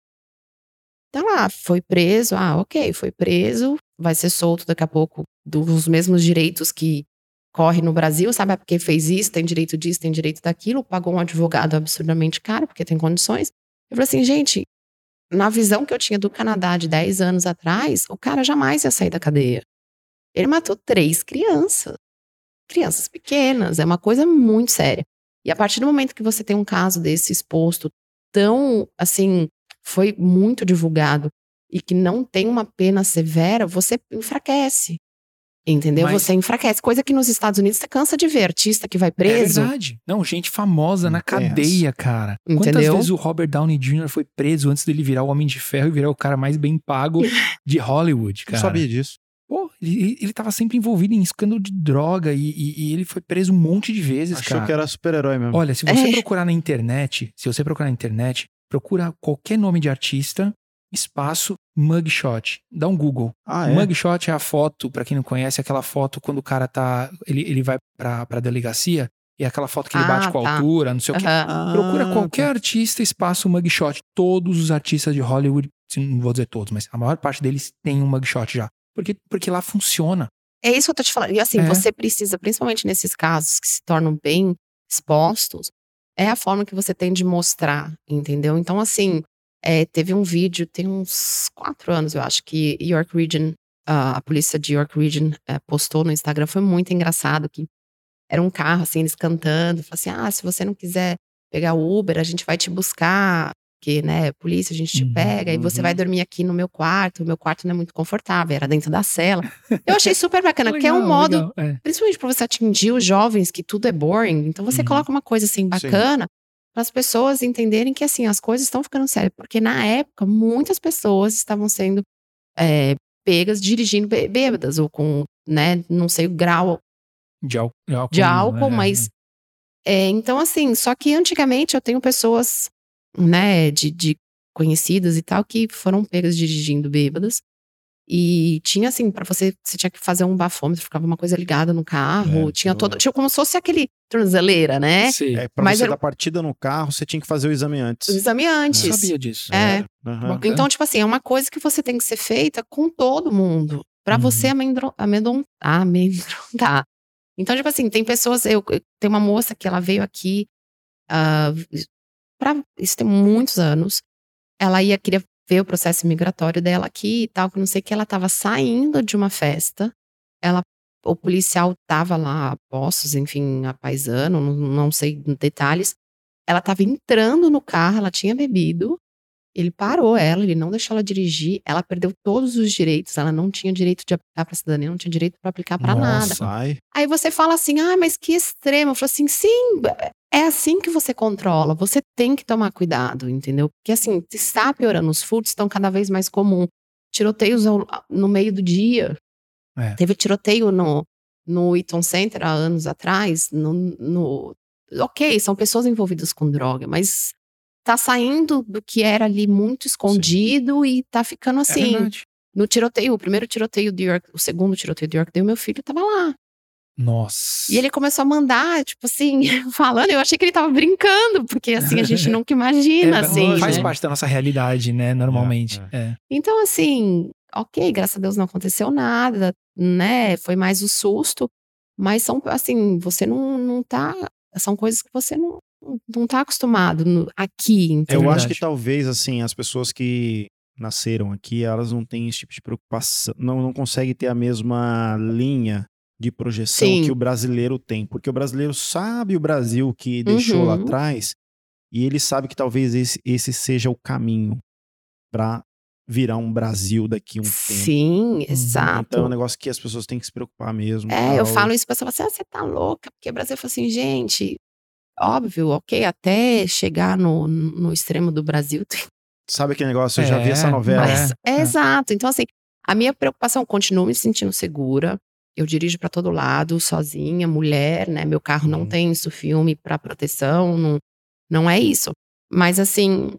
Então lá, foi preso, ah, ok, foi preso, vai ser solto daqui a pouco dos mesmos direitos que corre no Brasil, sabe? Ah, Porque fez isso, tem direito disso, tem direito daquilo, pagou um advogado absurdamente caro, porque tem condições. Eu falei assim, gente, na visão que eu tinha do Canadá de 10 anos atrás, o cara jamais ia sair da cadeia. Ele matou três crianças. Crianças pequenas, é uma coisa muito séria. E a partir do momento que você tem um caso desse exposto tão, assim, foi muito divulgado e que não tem uma pena severa, você enfraquece. Entendeu? Mas- Você enfraquece. Coisa que nos Estados Unidos você cansa de ver artista que vai É preso. verdade. Não, gente famosa na Intenso. cadeia, cara. Quantas Entendeu? vezes o Robert Downey Jr. foi preso antes dele virar o Homem de Ferro e virar o cara mais bem pago de Hollywood, cara? sabia disso. Pô, ele, ele tava sempre envolvido em escândalo de droga e, e- e ele foi preso um monte de vezes, Achou cara. que era super-herói mesmo. Olha, se você É. procurar na internet, se você procurar na internet, procura qualquer nome de artista, espaço, mugshot. Dá um Google. ah, é? Mugshot é a foto, pra quem não conhece, é aquela foto quando o cara tá. Ele, ele vai pra, pra delegacia e é aquela foto que ele Ah, bate com a tá. altura, não sei o quê. Ah, Procura qualquer tá. artista, espaço, mugshot. Todos os artistas de Hollywood, não vou dizer todos, mas a maior parte deles tem um mugshot já. Porque, porque lá funciona. É isso que eu tô te falando. E assim, É. você precisa, principalmente nesses casos que se tornam bem expostos, é a forma que você tem de mostrar, entendeu? Então, assim, é, teve um vídeo, tem uns quatro anos, eu acho, que York Region, ah, a polícia de York Region eh, postou no Instagram, foi muito engraçado, que era um carro, assim, eles cantando, falou assim, ah, se você não quiser pegar o Uber, a gente vai te buscar, porque, né, polícia, a gente te Uhum, pega, e você uhum. vai dormir aqui no meu quarto, o meu quarto não é muito confortável, era dentro da cela. Eu achei super bacana, porque é um Legal, modo legal, é. principalmente para você atingir os jovens, que tudo é boring. Então você Uhum. coloca uma coisa assim bacana para as pessoas entenderem que assim as coisas estão ficando sérias. Porque na época muitas pessoas estavam sendo é, pegas dirigindo bê- bêbadas ou com, né, não sei o grau De, ál- de álcool. de álcool, né? mas é, então assim, só que antigamente eu tenho pessoas, né, de, de conhecidas e tal que foram pegas dirigindo bêbadas. E tinha assim, pra você, você tinha que fazer um bafômetro, ficava uma coisa ligada no carro, É, tinha eu- todo, tinha como se fosse aquele tornozeleira, né? Sim. É, pra Mas você era- dar partida no carro, você tinha que fazer o exame antes. O exame antes. sabia disso. É. Bacana. Então, tipo assim, é uma coisa que você tem que ser feita com todo mundo. Pra Uhum. você amendro- amedron- amedrontar. Então, tipo assim, tem pessoas. Eu, eu- tem uma moça que ela veio aqui. ah, pra, isso tem muitos anos. Ela ia, queria ver o processo migratório dela aqui e tal, que não sei o que. Ela tava saindo de uma festa. Ela, o policial tava lá, a postos, enfim, a paisano, não, não sei detalhes. Ela tava entrando no carro, ela tinha bebido. Ele parou ela, ele não deixou ela dirigir. Ela perdeu todos os direitos. Ela não tinha direito de aplicar pra cidadania, não tinha direito pra aplicar pra nada. Sai. Aí você fala assim: ah, mas que extremo. Eu falo assim: sim, é assim que você controla. Você tem que tomar cuidado, entendeu? Porque assim, está piorando, os furtos estão cada vez mais comum. Tiroteios ao- no meio do dia. É. Teve tiroteio no, no Eaton Center há anos atrás. No, no- ok, são pessoas envolvidas com droga, mas tá saindo do que era ali muito escondido e tá ficando É assim. verdade. no tiroteio, o primeiro tiroteio de York, o segundo tiroteio de York, o meu filho tava lá. Nossa. E ele começou a mandar, tipo assim, falando. Eu achei que ele tava brincando, porque assim, a gente nunca imagina, É, assim. faz né? parte da nossa realidade, né? Normalmente. É, É. Então, assim, ok, graças a Deus não aconteceu nada, né? Foi mais o susto. Mas são, assim, você não, não tá. São coisas que você não, não tá acostumado no- aqui, entendeu? Eu acho que talvez, assim, as pessoas que nasceram aqui, elas não têm esse tipo de preocupação, não, não conseguem ter a mesma linha de projeção Sim. que o brasileiro tem. Porque o brasileiro sabe o Brasil que deixou lá Uhum. atrás e ele sabe que talvez esse, esse seja o caminho para virar um Brasil daqui a um tempo. Sim, exato. Então é um negócio que as pessoas têm que se preocupar mesmo. É, eu falo isso pra pessoa, assim, ah, você tá louca? Porque o Brasil fala assim, gente, óbvio, ok, até chegar no, no extremo do Brasil, tem Sabe aquele negócio? Eu já vi É, essa novela. Mas, É, é, é. exato. Então, assim, a minha preocupação, continuo me sentindo segura. Eu dirijo pra todo lado, sozinha, mulher, né? Meu carro não Uhum. tem isso, filme pra proteção, não, não é isso. Mas, assim,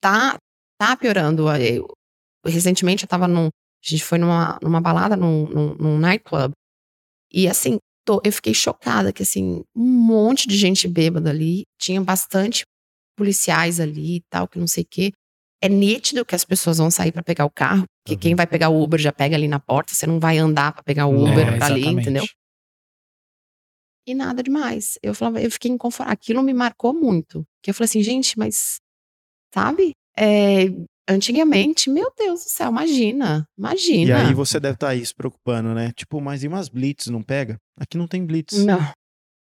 tá, tá piorando. Eu- recentemente eu tava num. A gente foi numa, numa balada, num, num, num nightclub. E, assim, tô- eu fiquei chocada que, assim, um monte de gente bêbada ali. Tinha bastante policiais ali e tal, que não sei o quê. É nítido que as pessoas vão sair pra pegar o carro, porque Uhum. quem vai pegar o Uber já pega ali na porta, você não vai andar pra pegar o Não, Uber É, pra ali, entendeu? E nada demais. Eu falava, eu fiquei inconfortável. Aquilo me marcou muito. Que eu falei assim, gente, mas sabe? É, antigamente, meu Deus do céu, imagina, E imagina. aí você deve estar aí se preocupando, né? Tipo, mas e umas blitz, não pega? Aqui não tem blitz. Não.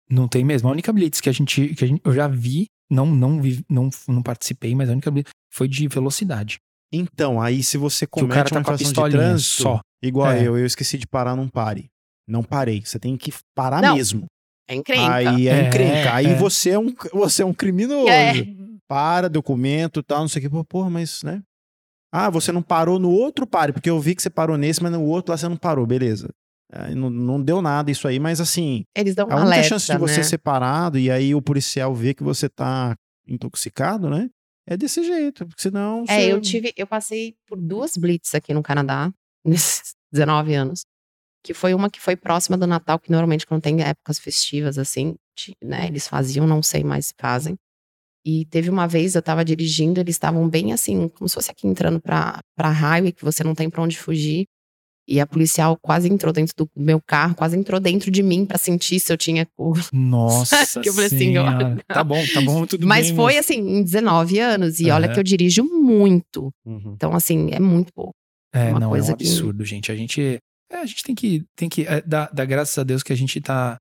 Não tem mesmo. A única blitz que a gente, que a gente eu já vi, não não vi, não, não participei, mas a única foi de velocidade. Então, aí se você Que o comete tá uma com a infração de pistolinha trânsito, só. igual É. eu, eu esqueci de parar num pare. Não parei. Você tem que parar Não, mesmo. É encrenca. Aí é, É, encrenca. Aí é. você é um você é um criminoso. É. Para, documento, tal, não sei o que. Pô, Porra, mas, né? Ah, você não parou no outro pare, porque eu vi que você parou nesse, mas no outro lá você não parou, beleza. Aí não, não deu nada isso aí, mas assim, Eles dão a uma única alerta, chance de você né? ser parado e aí o policial ver que você tá intoxicado, né? É desse jeito, porque senão É, você- eu tive, eu passei por duas blitz aqui no Canadá, nesses 19 anos. Que foi uma que foi próxima do Natal, que normalmente quando tem épocas festivas, assim, né, eles faziam, não sei mais se fazem. E teve uma vez, eu tava dirigindo, eles estavam bem assim, como se fosse aqui entrando pra, pra highway, que você não tem pra onde fugir. E a policial quase entrou dentro do meu carro, quase entrou dentro de mim pra sentir se eu tinha cu. Nossa Que eu falei assim, olha. Tá bom, tá bom, tudo Mas bem. foi moço. assim, em 19 anos, e olha Aham. que eu dirijo muito. Uhum. Então, assim, é muito pouco. É, uma não, é um que- absurdo, gente. A gente, é, a gente tem que, tem que é, dar, dar graças a Deus que a gente tá,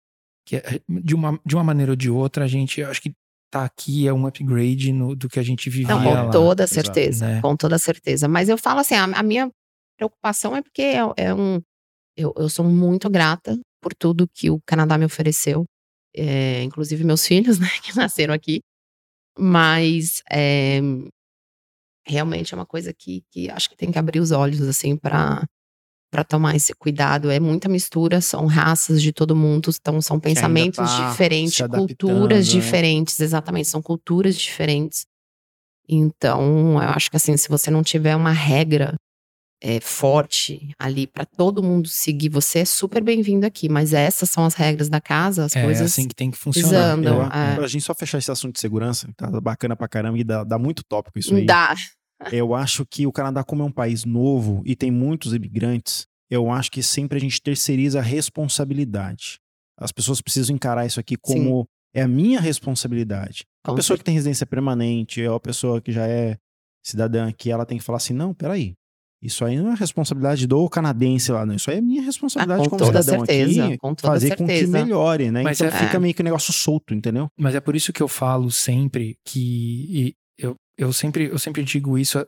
que é, de, uma, de uma maneira ou de outra, a gente, acho que tá aqui é um upgrade no, do que a gente vivia Não, lá. com toda exato, certeza, né? com toda certeza. Mas eu falo assim, a, a minha preocupação é porque é, é um, eu, eu sou muito grata por tudo que o Canadá me ofereceu, é, inclusive meus filhos, né, que nasceram aqui. Mas é, realmente é uma coisa que, que acho que tem que abrir os olhos assim para para tomar esse cuidado. É muita mistura, são raças de todo mundo, então são pensamentos tá diferentes, culturas né? diferentes, exatamente, são culturas diferentes. Então, eu acho que assim, se você não tiver uma regra é, forte ali para todo mundo seguir, você é super bem-vindo aqui. Mas essas são as regras da casa, as É coisas. assim que tem que funcionar. desandam. Eu- é. Pra gente só fechar esse assunto de segurança, tá bacana pra caramba e dá, dá muito tópico isso aí. Dá. Eu acho que o Canadá, como é um país novo e tem muitos imigrantes, eu acho que sempre a gente terceiriza a responsabilidade. As pessoas precisam encarar isso aqui como é a minha responsabilidade. A Com pessoa que tem residência permanente, ou a pessoa que já é cidadã aqui, ela tem que falar assim: não, peraí. Isso aí não é responsabilidade do canadense lá, não. Isso aí é minha responsabilidade Ah, com como toda cidadão certeza, aqui. com toda fazer com que certeza. melhore, né? Mas então é- fica meio que um negócio solto, entendeu? Mas é por isso que eu falo sempre que eu, eu sempre eu sempre digo isso.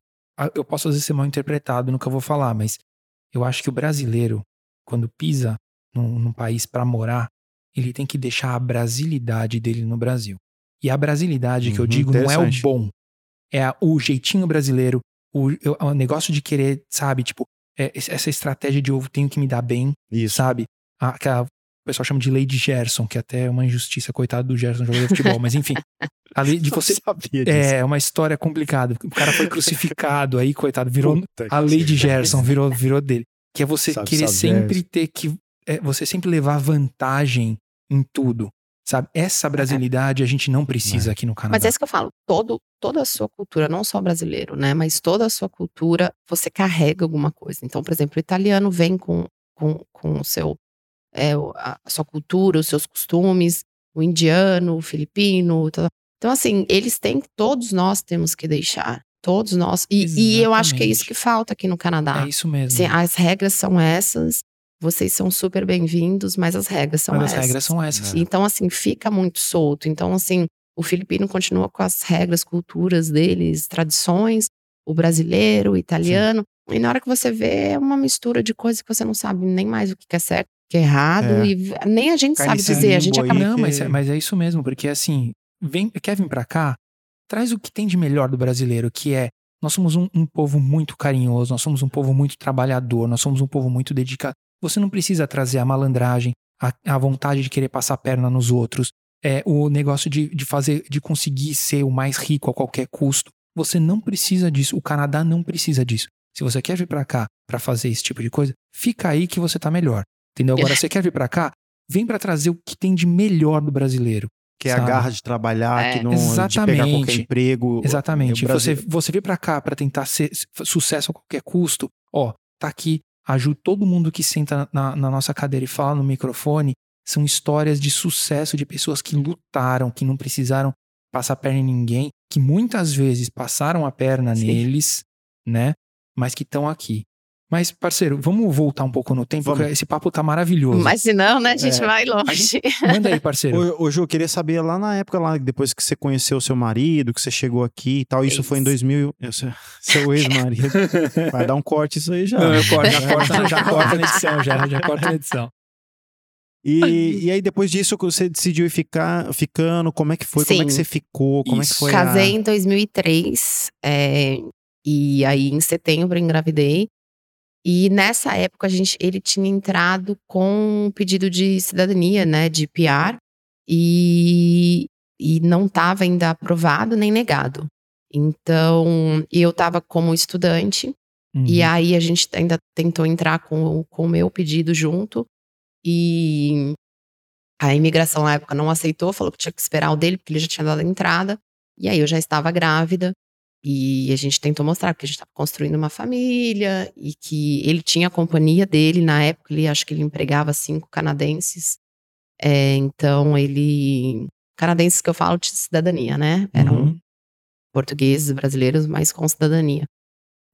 Eu posso às vezes ser mal interpretado no que eu vou falar, mas eu acho que o brasileiro, quando pisa num, num país para morar, ele tem que deixar a brasilidade dele no Brasil. E a brasilidade que eu Uhum, digo não é o bom, é a- o jeitinho brasileiro, o, o negócio de querer, sabe, tipo, é, essa estratégia de eu tenho que me dar bem, Isso. sabe? A, que a- o pessoal chama de lei de Gerson, que até é uma injustiça, coitado do Gerson, jogador de futebol, mas enfim. A lei de você. disso. É uma história complicada. O cara foi crucificado, aí, coitado, virou. Puta A lei de Gerson virou, virou dele. Que é você Sabe, querer sabe, sempre Gerson. ter que é, você sempre levar vantagem em tudo. Sabe? Essa brasilidade a gente não precisa É. aqui no Canadá. Mas é isso que eu falo, todo, toda a sua cultura, não só brasileiro, né? Mas toda a sua cultura, você carrega alguma coisa. Então, por exemplo, o italiano vem com, com, com o seu, é, a sua cultura, os seus costumes, o indiano, o filipino. tá- Então, assim, eles têm, todos nós temos que deixar. Todos nós. E, e eu acho que é isso que falta aqui no Canadá. É isso mesmo. Assim, as regras são essas, vocês são super bem-vindos, mas as regras são Mas as essas. regras são essas. É. Então, assim, fica muito solto. Então, assim, o filipino continua com as regras, culturas deles, tradições, o brasileiro, o italiano. E na hora que você vê, é uma mistura de coisas que você não sabe nem mais o que é certo, o que é errado. É. E nem a gente Cai sabe dizer. A gente acaba. Não, mas, é- mas é isso mesmo, porque assim, vem, quer vir pra cá, traz o que tem de melhor do brasileiro, que é nós somos um, um povo muito carinhoso, nós somos um povo muito trabalhador, nós somos um povo muito dedicado. Você não precisa trazer a malandragem, a, a vontade de querer passar a perna nos outros, é, o negócio de, de fazer, de conseguir ser o mais rico a qualquer custo. Você não precisa disso. O Canadá não precisa disso. Se você quer vir pra cá pra fazer esse tipo de coisa, fica aí que você tá melhor. Entendeu? Agora, você quer vir pra cá, vem pra trazer o que tem de melhor do brasileiro. Que é a garra de trabalhar, É. que não de pegar Exatamente. qualquer emprego. Exatamente. O Brasil- Você, você vir pra cá pra tentar ser sucesso a qualquer custo, ó, tá aqui, ajuda todo mundo que senta na, na nossa cadeira e fala no microfone. São histórias de sucesso de pessoas que lutaram, que não precisaram passar a perna em ninguém, que muitas vezes passaram a perna Sim. neles, né? Mas que estão aqui. Mas, parceiro, vamos voltar um pouco no tempo, Vamos. porque esse papo tá maravilhoso. Mas se não, né, a gente É. vai longe. Manda aí, parceiro. Ô, ô, Ju, eu queria saber lá na época, lá, depois que você conheceu seu marido, que você chegou aqui e tal, isso foi em Ex. 2000, eu sei- seu ex-marido. Vai dar um corte isso aí já. Não, eu corto, já corta, já corta na edição, já, já corta na edição. E, e aí depois disso você decidiu ir ficar, ficando, como é que foi? Como é que Sim. você ficou? Como é Isso. que foi Casei a... em 2003, é, e aí em setembro engravidei. E nessa época a gente, ele tinha entrado com um pedido de cidadania, né, de PR, e, e não estava ainda aprovado nem negado. Então, eu estava como estudante, e Uhum. aí a gente ainda tentou entrar com, com o meu pedido junto. E a imigração na época não aceitou, falou que tinha que esperar o dele, porque ele já tinha dado a entrada. E aí eu já estava grávida. E a gente tentou mostrar que a gente estava construindo uma família e que ele tinha a companhia dele na época. Ele acho que ele empregava cinco canadenses. É, então ele. Canadenses que eu falo de cidadania, né? Eram Uhum. portugueses, brasileiros, mas com cidadania.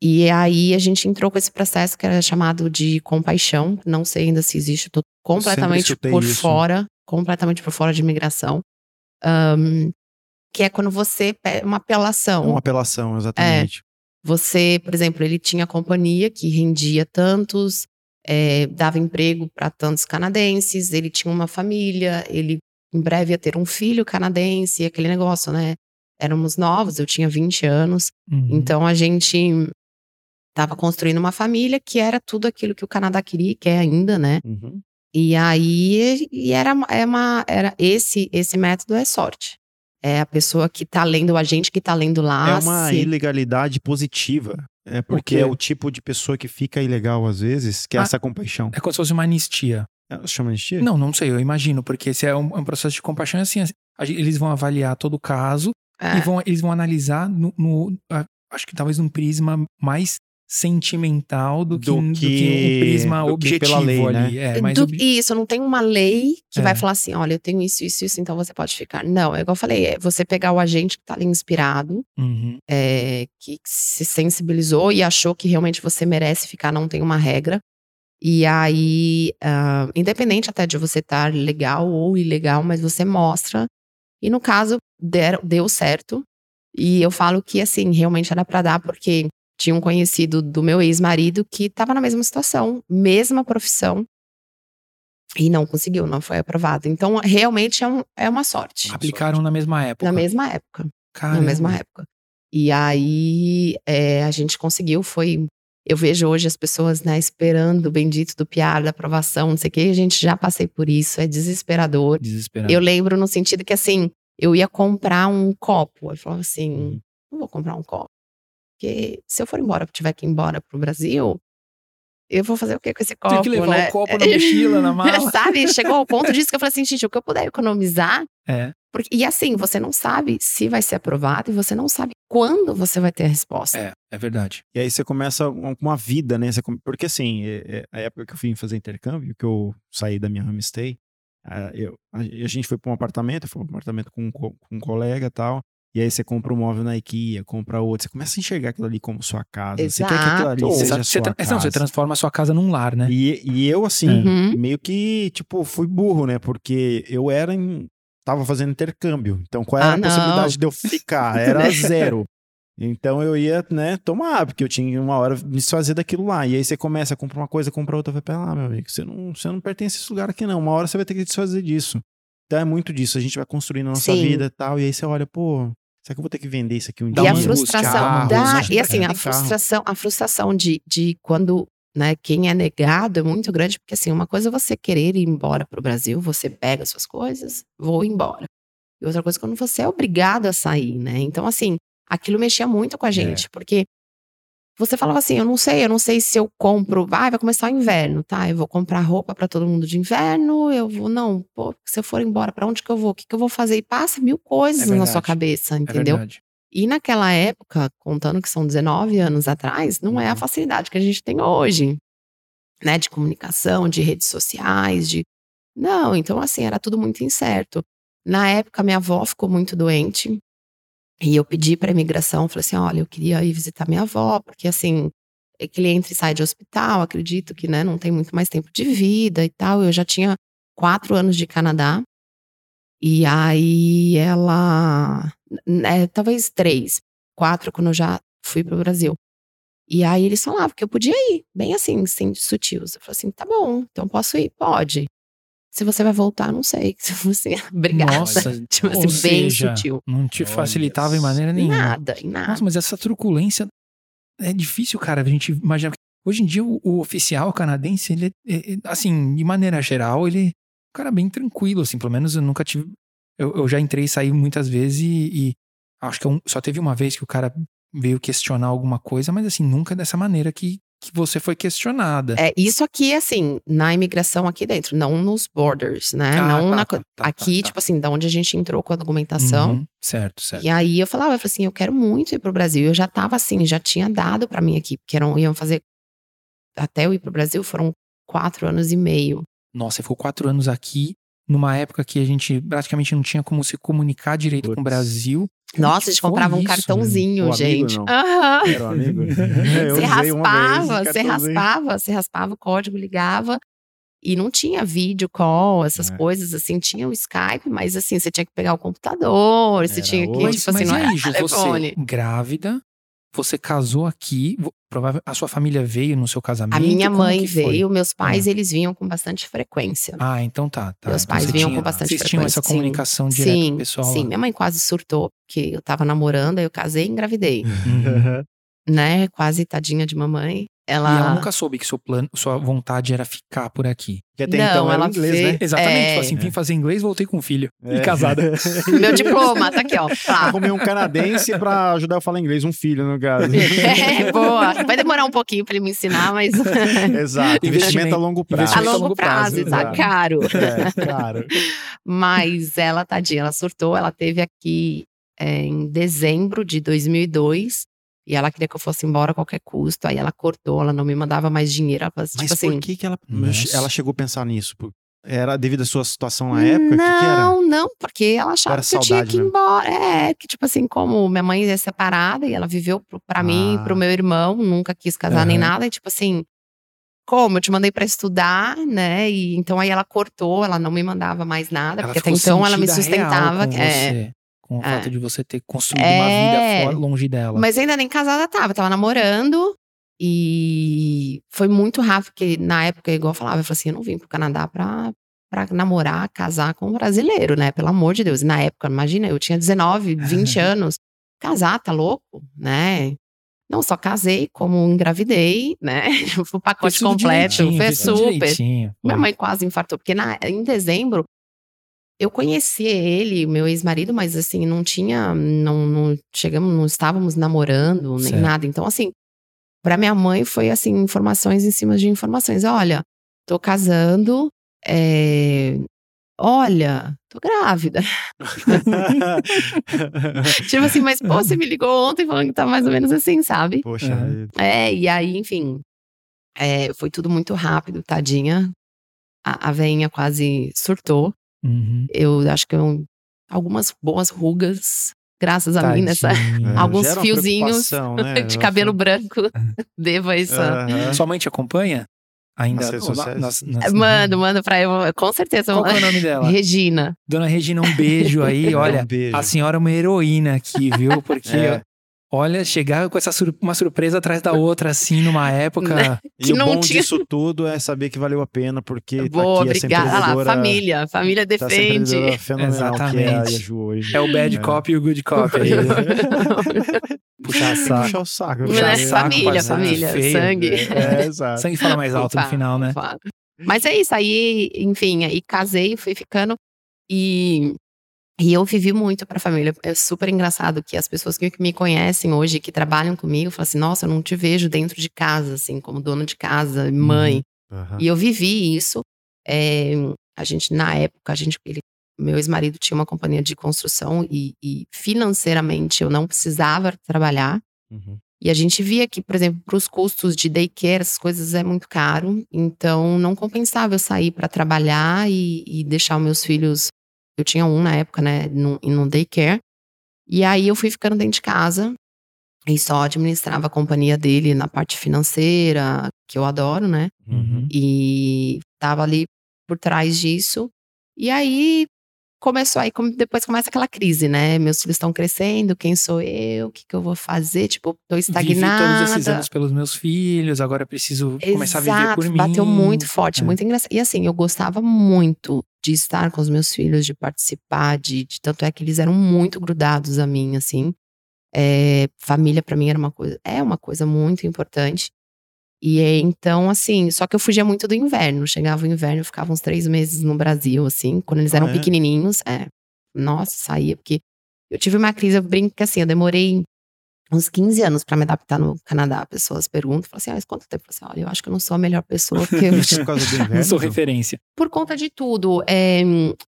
E aí a gente entrou com esse processo que era chamado de compaixão. Não sei ainda se existe, tô completamente por isso. fora, completamente por fora de imigração. Ahn, que é quando você pede uma apelação. Uma apelação, exatamente. Você, por exemplo, ele tinha companhia que rendia tantos, é, dava emprego para tantos canadenses, ele tinha uma família, ele em breve ia ter um filho canadense, aquele negócio, né? Éramos novos, eu tinha 20 anos. Uhum. Então a gente estava construindo uma família que era tudo aquilo que o Canadá queria, e quer ainda, né? Uhum. E aí e era, é uma, era esse esse método é sorte. É a pessoa que tá lendo, a gente que tá lendo lá. É uma se- ilegalidade positiva. É porque quê? é o tipo de pessoa que fica ilegal às vezes, que é Ah. essa compaixão. É como se fosse uma anistia. É, Chama anistia? Não, não sei, eu imagino, porque se é um, um processo de compaixão, é assim, gente- eles vão avaliar todo o caso é, e vão, eles vão analisar no, no- a- acho que talvez num prisma mais sentimental do que, Do do que, que- um prisma do que objetivo pela lei, né? ali. É, mas do- ob- Isso, não tem uma lei que É. vai falar assim: olha, eu tenho isso, isso, isso, então você pode ficar. Não, é igual eu falei, é você pegar o agente que tá ali inspirado, Uhum, é, que se sensibilizou e achou que realmente você merece ficar, não tem uma regra. E aí, ah, independente até de você estar legal ou ilegal, mas você mostra. E no caso, der- deu certo. E eu falo que, assim, realmente era pra dar, porque tinha um conhecido do meu ex-marido que tava na mesma situação, mesma profissão. E não conseguiu, não foi aprovado. Então, realmente é, um- é uma sorte. aplicaram na mesma época. Na mesma época Caramba. na mesma época. E aí é, a gente conseguiu, foi. Eu vejo hoje as pessoas, né, esperando o bendito do PR, da aprovação, não sei o quê. A gente já passei por isso, é desesperador. Desesperado. Eu lembro no sentido que, assim, eu ia comprar um copo. Eu falava assim: Uhum. não vou comprar um copo. Porque se eu for embora, tiver que ir embora pro Brasil, eu vou fazer o que com esse copo, Tem que levar né? o copo na mochila, na mala. Sabe? Chegou ao ponto disso que eu falei assim, gente, o que eu puder economizar. É. Porque, e assim, você não sabe se vai ser aprovado e você não sabe quando você vai ter a resposta. É, é verdade. E aí você começa com uma vida, né? Você Porque assim, é- é a época que eu fui fazer intercâmbio, que eu saí da minha homestay, ah, eu, a, gente foi para um apartamento, fui para um apartamento com, um co- com um colega e tal. E aí você compra um móvel na IKEA, compra outro. Você começa a enxergar aquilo ali como sua casa. Você quer que aquilo ali Exato. seja Você, sua tra- casa. não, você transforma a sua casa num lar, né? E, e eu, assim, Uhum. meio que, tipo, fui burro, né? Porque eu era em. Tava fazendo intercâmbio. Então, qual era Ah, a não. possibilidade de eu ficar? Era zero. Então eu ia, né, tomar, porque eu tinha uma hora me desfazer daquilo lá. E aí você começa, compra uma coisa, compra outra, vai pra lá, meu amigo. Você não, você não pertence a esse lugar aqui, não. Uma hora você vai ter que desfazer disso. Então é muito disso. A gente vai construindo a nossa Sim. vida e tal. E aí você olha, pô, será que eu vou ter que vender isso aqui um Dá e dia? a frustração angústia, dá, e assim, é, a carro. frustração, a frustração de, de quando, né, quem é negado é muito grande, porque assim, uma coisa é você querer ir embora pro Brasil, você pega suas coisas, vou embora. E outra coisa é quando você é obrigado a sair, né? Então, assim, aquilo mexia muito com a gente, porque você falava assim, eu não sei, eu não sei se eu compro, ah, vai começar o inverno, tá? Eu vou comprar roupa pra todo mundo de inverno, eu vou, não, pô, se eu for embora, pra onde que eu vou? O que que eu vou fazer? E passa mil coisas É na sua verdade. cabeça, É entendeu? verdade. E naquela época, contando que são 19 anos atrás, não é a Uhum. facilidade que a gente tem hoje, né? De comunicação, de redes sociais, de. Não, então assim, era tudo muito incerto. Na época, minha avó ficou muito doente. E eu pedi para imigração, falei assim: olha, eu queria ir visitar minha avó, porque assim, é que ele entra e sai de hospital, acredito que né, não tem muito mais tempo de vida e tal. Eu já tinha quatro anos de Canadá. E aí ela. né, talvez três, quatro, quando eu já fui pro Brasil. E aí eles falavam que eu podia ir, bem assim, sem sutis. Eu falei assim: tá bom, então posso ir? Pode. Se você vai voltar, não sei. Se você. Obrigada. Nossa, tipo ou assim, bem seja, sutil. Não te Olha facilitava em maneira nenhuma. Nada, em nada. Nossa, mas essa truculência é difícil, cara. A gente imagina. Hoje em dia, o, o oficial canadense, ele é, é, assim, de maneira geral, ele é um cara bem tranquilo, assim. Pelo menos eu nunca tive. Eu, eu já entrei e saí muitas vezes e, e acho que é um- só teve uma vez que o cara veio questionar alguma coisa, mas assim, nunca dessa maneira que, que você foi questionada. É, isso aqui, assim, na imigração aqui dentro, não nos borders, né? Ah, não tá, na. tá, co- tá, aqui, tá, tá. tipo assim, da onde a gente entrou com a documentação. Uhum, certo, certo. E aí eu falava, eu falei assim, eu quero muito ir pro Brasil. Eu já tava assim, já tinha dado pra mim aqui, porque eram, iam fazer. Até eu ir pro Brasil foram quatro anos e meio. Nossa, você ficou quatro anos aqui, numa época que a gente praticamente não tinha como se comunicar direito com o. Brasil. Nossa, a gente Foi comprava um cartãozinho, gente. Era um amigo? Você raspava, você raspava, você raspava o código, ligava. E não tinha vídeo call, essas É. coisas assim. Tinha o Skype, mas assim, você tinha que pegar o computador, você Era tinha que. Mas, tipo assim, mas não e era aí, telefone. você grávida, você casou aqui, provável, a sua família veio no seu casamento? A minha como mãe veio, meus pais, eles vinham com bastante frequência. Ah, então tá. tá. Meus Então pais vinham tinha- com bastante Vocês tinham essa frequência, sim. comunicação direta com sim, o pessoal sim. lá. Minha mãe quase surtou, porque eu tava namorando, aí eu casei e engravidei, né? Quase tadinha de mamãe. E Ela, ela nunca soube que seu plano, sua vontade era ficar por aqui. Que até Não, então era ela inglês, veio- né? Exatamente. É. Tipo assim, vim fazer inglês, voltei com um filho. É. E casada. meu diploma, tá aqui, ó. Pá. Arrumei um canadense pra ajudar eu a falar inglês, um filho, no caso. É, boa. Vai demorar um pouquinho pra ele me ensinar, mas Exato. Investimento a longo prazo. a a longo prazo, prazo, tá exato. caro. É, claro. Mas ela, tadinha, ela surtou. Ela teve aqui é, em dezembro de 2002 e ela queria que eu fosse embora a qualquer custo. Aí ela cortou, ela não me mandava mais dinheiro. Ela assim, Mas tipo por assim. que, que ela, Nossa. ela chegou a pensar nisso? Por- Era devido à sua situação na época? O que, que era? Não, não, porque ela achava Era que eu tinha que ir mesmo. embora. É, que tipo assim, como minha mãe é separada e ela viveu pro- pra mim, Ah. pro meu irmão, nunca quis casar nem Aham. nada, e tipo assim, como eu te mandei pra estudar, né? E então aí ela cortou, ela não me mandava mais nada, Ela porque até então ela me sustentava. com é, você, com o É. fato de você ter construído É. uma vida fora, longe dela. Mas ainda nem casada tava, tava namorando. E foi muito rápido, porque na época, igual eu falava, eu falei assim: eu não vim pro Canadá pra, pra namorar, casar com um brasileiro, né? Pelo amor de Deus. E na época, imagina, eu tinha 19, 20 anos. Casar, tá louco, né? Não, só casei como engravidei, né? O pacote completo, tudo super. Minha mãe quase infartou, porque na, em dezembro eu conheci ele, meu ex-marido, mas assim, não tinha, não, não chegamos, não estávamos namorando nem Certo. nada. Então, assim, Pra minha mãe foi assim, informações em cima de informações. Olha, tô casando, é, olha, tô grávida. tipo assim, mas pô, você me ligou ontem falando que tá mais ou menos assim, sabe? Poxa, É. É, e aí, enfim, é, foi tudo muito rápido, tadinha. A, a veinha quase surtou. Uhum. Eu acho que eu, algumas boas rugas, graças a mim, nessa, Tadinha. alguns gera fiozinhos né? de cabelo branco. Devo a isso. Aham. Sua mãe te acompanha? Ainda Nas nas- nas- Manda, manda pra eu, com certeza. Qual é o nome dela? Regina. Dona Regina, um beijo aí. Olha, Um beijo. a senhora é uma heroína aqui, viu? Porque, É. olha, chegar com essa sur- uma surpresa atrás da outra, assim, numa época. Né? E que o não bom tinha- disso tudo é saber que valeu a pena, porque Boa, tá aqui essa obrigada. Ah lá, família. Família tá essa defende. empreendedora fenomenal que é a Exatamente. Hoje. É o bad É. cop e o good cop aí. Puxar saco. puxar o saco. Né? cara. saco, família, família, feio. sangue. É, exato. Sangue fala mais alto no Fala, final, né? fala. Mas é isso, aí, enfim, aí casei, fui ficando e, e eu vivi muito pra família. É super engraçado que as pessoas que me conhecem hoje, que trabalham comigo, falam assim: nossa, eu não te vejo dentro de casa, assim, como dona de casa, mãe. Aham. E eu vivi isso. É, a gente, na época, a gente, ele, meu ex-marido tinha uma companhia de construção e, e financeiramente eu não precisava trabalhar. Uhum. E a gente via que, por exemplo, para os custos de daycare, essas coisas é muito caro. Então, não compensava eu sair para trabalhar e, e deixar meus filhos. Eu tinha um na época, né, no, no daycare. E aí eu fui ficando dentro de casa e só administrava a companhia dele na parte financeira, que eu adoro, né? Uhum. E tava ali por trás disso. E aí começou, aí depois começa aquela crise, né? Meus filhos estão crescendo, quem sou eu? O que, que eu vou fazer? Tipo, tô Vivi estagnada. todos esses anos pelos meus filhos, agora eu preciso começar a viver Exato, por mim. bateu muito forte, É. muito engraçado. E assim, eu gostava muito de estar com os meus filhos, de participar, de, de- tanto é que eles eram muito grudados a mim, assim. É, família pra mim era uma coisa, é uma coisa muito importante. E então, assim, só que eu fugia muito do inverno. Chegava o inverno, eu ficava uns três meses no Brasil, assim, quando eles eram Ah, é? pequenininhos. É, nossa, saía, porque eu tive uma crise, eu brinco que assim, eu demorei uns 15 anos pra me adaptar no Canadá. Pessoas perguntam, falam assim, ah, mas quanto tempo? Eu falo assim, olha, eu acho que eu não sou a melhor pessoa, porque eu Por causa do inverno? Não sou referência. por conta de tudo. É,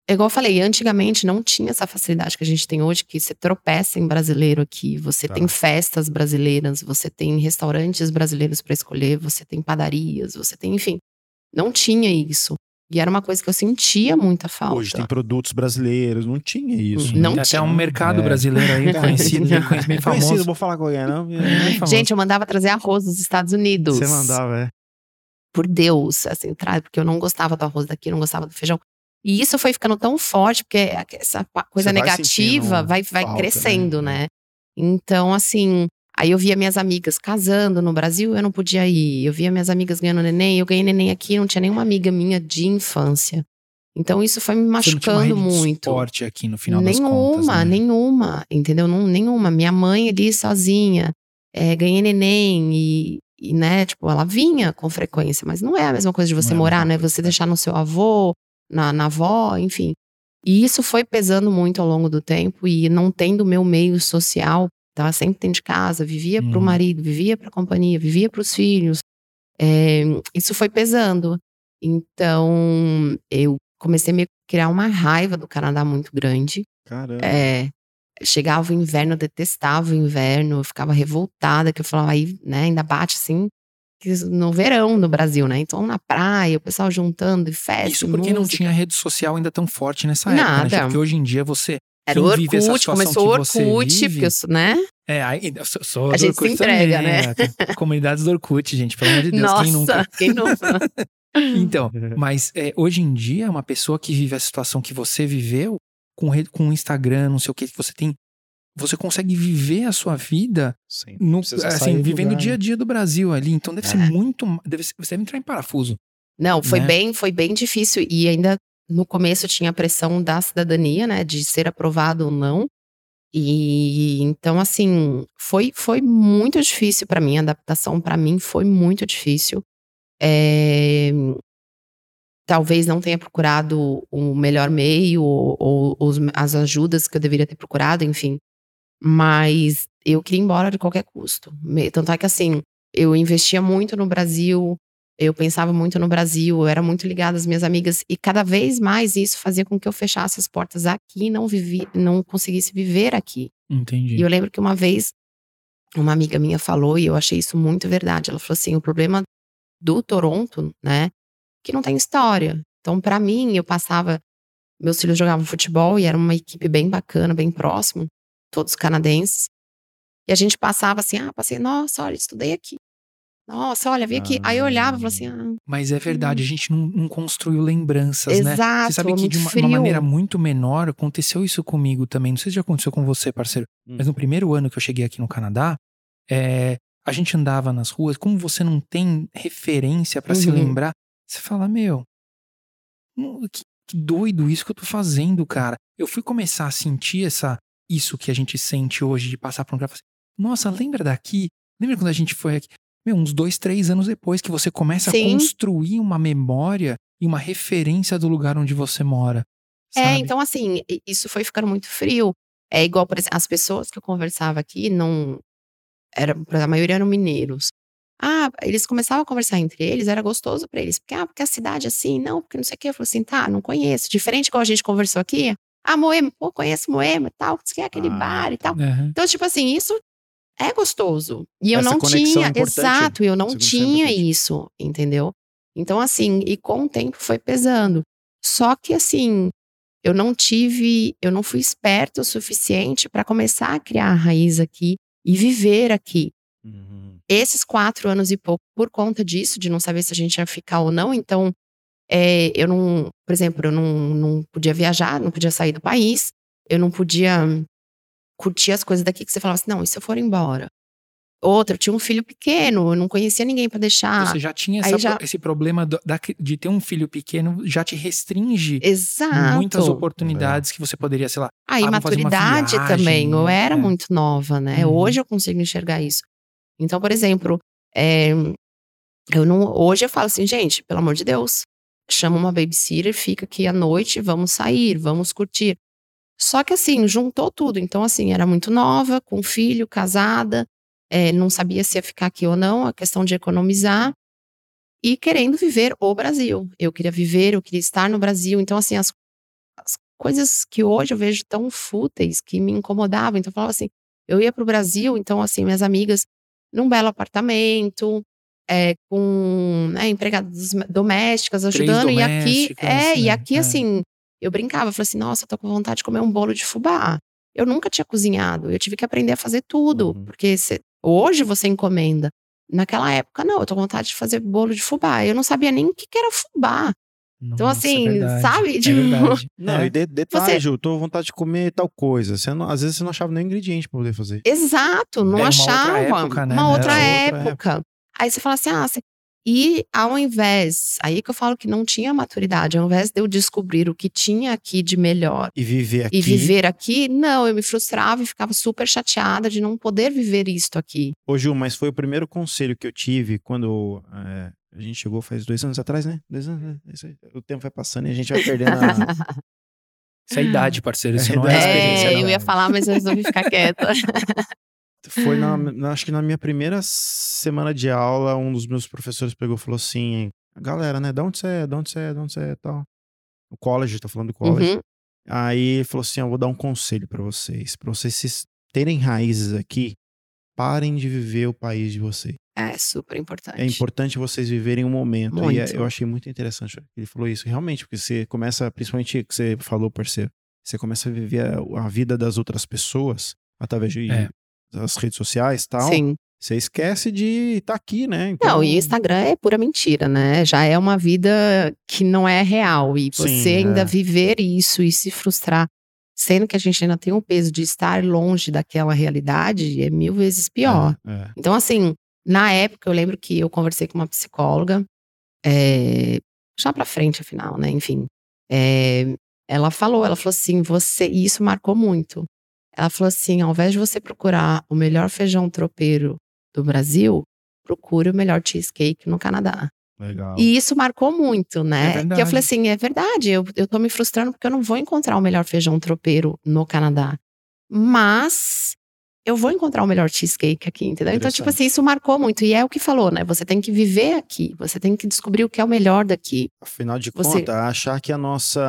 é igual eu falei, antigamente não tinha essa facilidade que a gente tem hoje, que você tropeça em brasileiro aqui, você Tá. tem festas brasileiras, você tem restaurantes brasileiros para escolher, você tem padarias, você tem, enfim. Não tinha isso. E era uma coisa que eu sentia muita falta. Hoje tem produtos brasileiros, não tinha isso. Não Tem até tinha. um mercado É. brasileiro aí conhecido, bem, conhecido, bem Conhecido, famoso. vou falar qual é, não? Famoso. Gente, eu mandava trazer arroz dos Estados Unidos. Você mandava, é. por Deus, assim, porque eu não gostava do arroz daqui, eu não gostava do feijão. E isso foi ficando tão forte, porque essa coisa vai negativa vai, vai falta, crescendo, né? né? Então, assim, aí eu via minhas amigas casando no Brasil, eu não podia ir. Eu via minhas amigas ganhando neném, eu ganhei neném aqui, não tinha nenhuma amiga minha de infância. Então, isso foi me Você machucando muito. suporte aqui no final nenhuma, das contas. né? nenhuma, entendeu? Não, nenhuma. Minha mãe ali sozinha, é, ganhei neném e, e, né, tipo, ela vinha com frequência, mas não é a mesma coisa de você Não é morar, né? coisa, Você é. deixar no seu avô, na, na avó, enfim. E isso foi pesando muito ao longo do tempo e não tendo meu meio social, tava sempre dentro de casa, vivia pro Uhum. marido, vivia pra companhia, vivia pros filhos. É, isso foi pesando. Então, eu comecei a me criar uma raiva do Canadá muito grande. Caramba. É, chegava o inverno, eu detestava o inverno, eu ficava revoltada, que eu falava, aí, né, ainda bate assim, que no verão no Brasil, né? Então na praia, o pessoal juntando e festa. Isso porque não música. tinha rede social ainda tão forte nessa época, né? Porque hoje em dia você. Era o Orkut, começou o Orkut, vive- porque eu sou, né? É, aí, eu sou, sou A do gente se Orkut entrega, também, né? é, tem comunidades do Orkut, gente, pelo amor de Deus, Nossa, quem nunca? quem nunca? Então, mas é, hoje em dia, uma pessoa que vive a situação que você viveu, com, rede, com Instagram, não sei o que, que você tem. Você consegue viver a sua vida Sim. no, assim, vivendo o dia a né? dia do Brasil ali. Então deve ser É. muito. Deve, ser- você deve entrar em parafuso. Não, foi Né? bem, foi bem difícil e ainda no começo tinha a pressão da cidadania, né, de ser aprovado ou não. E então assim, foi foi muito difícil pra mim, a adaptação pra mim foi muito difícil. É, talvez não tenha procurado o melhor meio ou, ou os- as ajudas que eu deveria ter procurado, enfim. Mas eu queria ir embora de qualquer custo. Tanto é que assim, eu investia muito no Brasil, eu pensava muito no Brasil, eu era muito ligada às minhas amigas e cada vez mais isso fazia com que eu fechasse as portas aqui e não vivi, não conseguisse viver aqui. Entendi. E eu lembro que uma vez uma amiga minha falou e eu achei isso muito verdade. Ela falou assim: "O problema do Toronto, né, que não tem história. Então, para mim, eu passava meus filhos jogavam futebol e era uma equipe bem bacana, bem próximo, todos canadenses. E a gente passava assim: "Ah, passei, nossa, olha, estudei aqui. Nossa, olha, vim aqui. Aí eu olhava e falava assim: ah, Mas é verdade, a gente não, não construiu lembranças, né? exato, Você sabe que de uma, uma maneira muito menor aconteceu isso comigo também. Não sei se já aconteceu com você, parceiro. Hum. Mas no primeiro ano que eu cheguei aqui no Canadá, é, a gente andava nas ruas, como você não tem referência pra se Uhum. lembrar, você fala, meu, que, que doido isso que eu tô fazendo, cara. Eu fui começar a sentir essa, isso que a gente sente hoje de passar por um e falar assim, nossa, lembra daqui? Lembra quando a gente foi aqui? Meu, uns dois, três anos depois que você começa Sim. a construir uma memória e uma referência do lugar onde você mora. É, sabe? então assim, isso foi ficando muito frio. É igual, por exemplo, as pessoas que eu conversava aqui não era, a maioria eram mineiros. Ah, eles começavam a conversar entre eles, era gostoso pra eles. Porque, ah, porque a cidade é assim, não, porque não sei o quê. Eu falei assim, tá, não conheço. Diferente igual a gente conversou aqui. Ah, Moema, pô, conheço Moema e tal, que, aquele Ah, bar e tal. Aham. Então, tipo assim, isso é gostoso. E eu Essa não é tinha, importante. exato, eu não Essa é tinha isso, entendeu? Então, assim, e com o tempo foi pesando. Só que, assim, eu não tive, eu não fui esperta o suficiente para começar a criar a raiz aqui e viver aqui. Uhum. Esses quatro anos e pouco, por conta disso, de não saber se a gente ia ficar ou não, então, é, eu não, por exemplo, eu não, não podia viajar, não podia sair do país, eu não podia curtir as coisas daqui que você falava assim, não, e se eu for embora? Outra, eu tinha um filho pequeno, eu não conhecia ninguém para deixar. Você já tinha essa- já- esse problema do- da- de ter um filho pequeno, já te restringe Exato. muitas oportunidades que você poderia, sei lá, Aí, Ah, vou fazer uma maturidade viagem, também. Eu era É. muito nova, né? Uhum. Hoje eu consigo enxergar isso. Então, por exemplo, é, eu não, hoje eu falo assim, gente, pelo amor de Deus, chama uma babysitter, fica aqui à noite, vamos sair, vamos curtir. Só que assim, juntou tudo. Então, assim, era muito nova, com filho, casada, é, não sabia se ia ficar aqui ou não, a questão de economizar e querendo viver o Brasil. Eu queria viver, eu queria estar no Brasil. Então, assim, as, as coisas que hoje eu vejo tão fúteis que me incomodavam. Então, eu falava assim, eu ia para o Brasil, então, assim, minhas amigas num belo apartamento, é, com né, empregadas domésticas ajudando. E aqui, domésticas, é, e né? aqui, É. assim, eu brincava, falei assim, nossa, eu tô com vontade de comer um bolo de fubá. Eu nunca tinha cozinhado, eu tive que aprender a fazer tudo, Uhum. porque cê- hoje você encomenda. Naquela época, não, eu tô com vontade de fazer bolo de fubá. Eu não sabia nem o que, que era fubá. Então, Nossa, assim, é verdade, sabe? É Tipo. Não, É. e de, detalhe, Você- Ju, tô com vontade de comer tal coisa. Você não- às vezes você não achava nem ingrediente pra poder fazer. Exato, não Era uma outra achava. época, né? Uma Era outra outra época. Aí você fala assim, ah, você- e ao invés, aí que eu falo que não tinha maturidade, ao invés de eu descobrir o que tinha aqui de melhor E viver aqui. e viver aqui, não, eu me frustrava e ficava super chateada de não poder viver isto aqui. Ô, Ju, mas foi o primeiro conselho que eu tive quando é, a gente chegou faz dois anos atrás, né? Dois anos, né? O tempo vai passando e a gente vai perdendo a. Isso é idade, parceiro. Isso É não é idade. experiência, É, não. eu ia falar, mas eu resolvi ficar quieta. Foi na, na- acho que na minha primeira semana de aula, um dos meus professores pegou e falou assim: galera, né? De onde você é? De onde você é? De onde você é? Tal. O college, tô falando do college. Uhum. Aí ele falou assim: eu vou dar um conselho pra vocês. Pra vocês terem raízes aqui, parem de viver o país de vocês. É super importante. É importante vocês viverem o momento. E Muito. é- eu achei muito interessante que ele falou isso. Realmente, porque você começa, principalmente o que você falou, parceiro, você começa a viver a, a vida das outras pessoas através de É. das redes sociais e tal. Sim. Você esquece de estar aqui, né? Então, Não, e Instagram é pura mentira, né? Já é uma vida que não é real. E você Sim, ainda é. viver isso e se frustrar, sendo que a gente ainda tem o peso de estar longe daquela realidade, é mil vezes pior. É, é. Então, assim, na época eu lembro que eu conversei com uma psicóloga, é, já pra frente, afinal, né? Enfim. é, ela falou, ela falou assim, você, e isso marcou muito. Ela falou assim: ao invés de você procurar o melhor feijão tropeiro do Brasil, procure o melhor cheesecake no Canadá. Legal. E isso marcou muito, né? É que eu falei assim: é verdade, eu, eu tô me frustrando porque eu não vou encontrar o melhor feijão tropeiro no Canadá. Mas eu vou encontrar o melhor cheesecake aqui, entendeu? Então, tipo assim, isso marcou muito. E é o que falou, né? Você tem que viver aqui, você tem que descobrir o que é o melhor daqui. Afinal de Você- contas, achar que a nossa,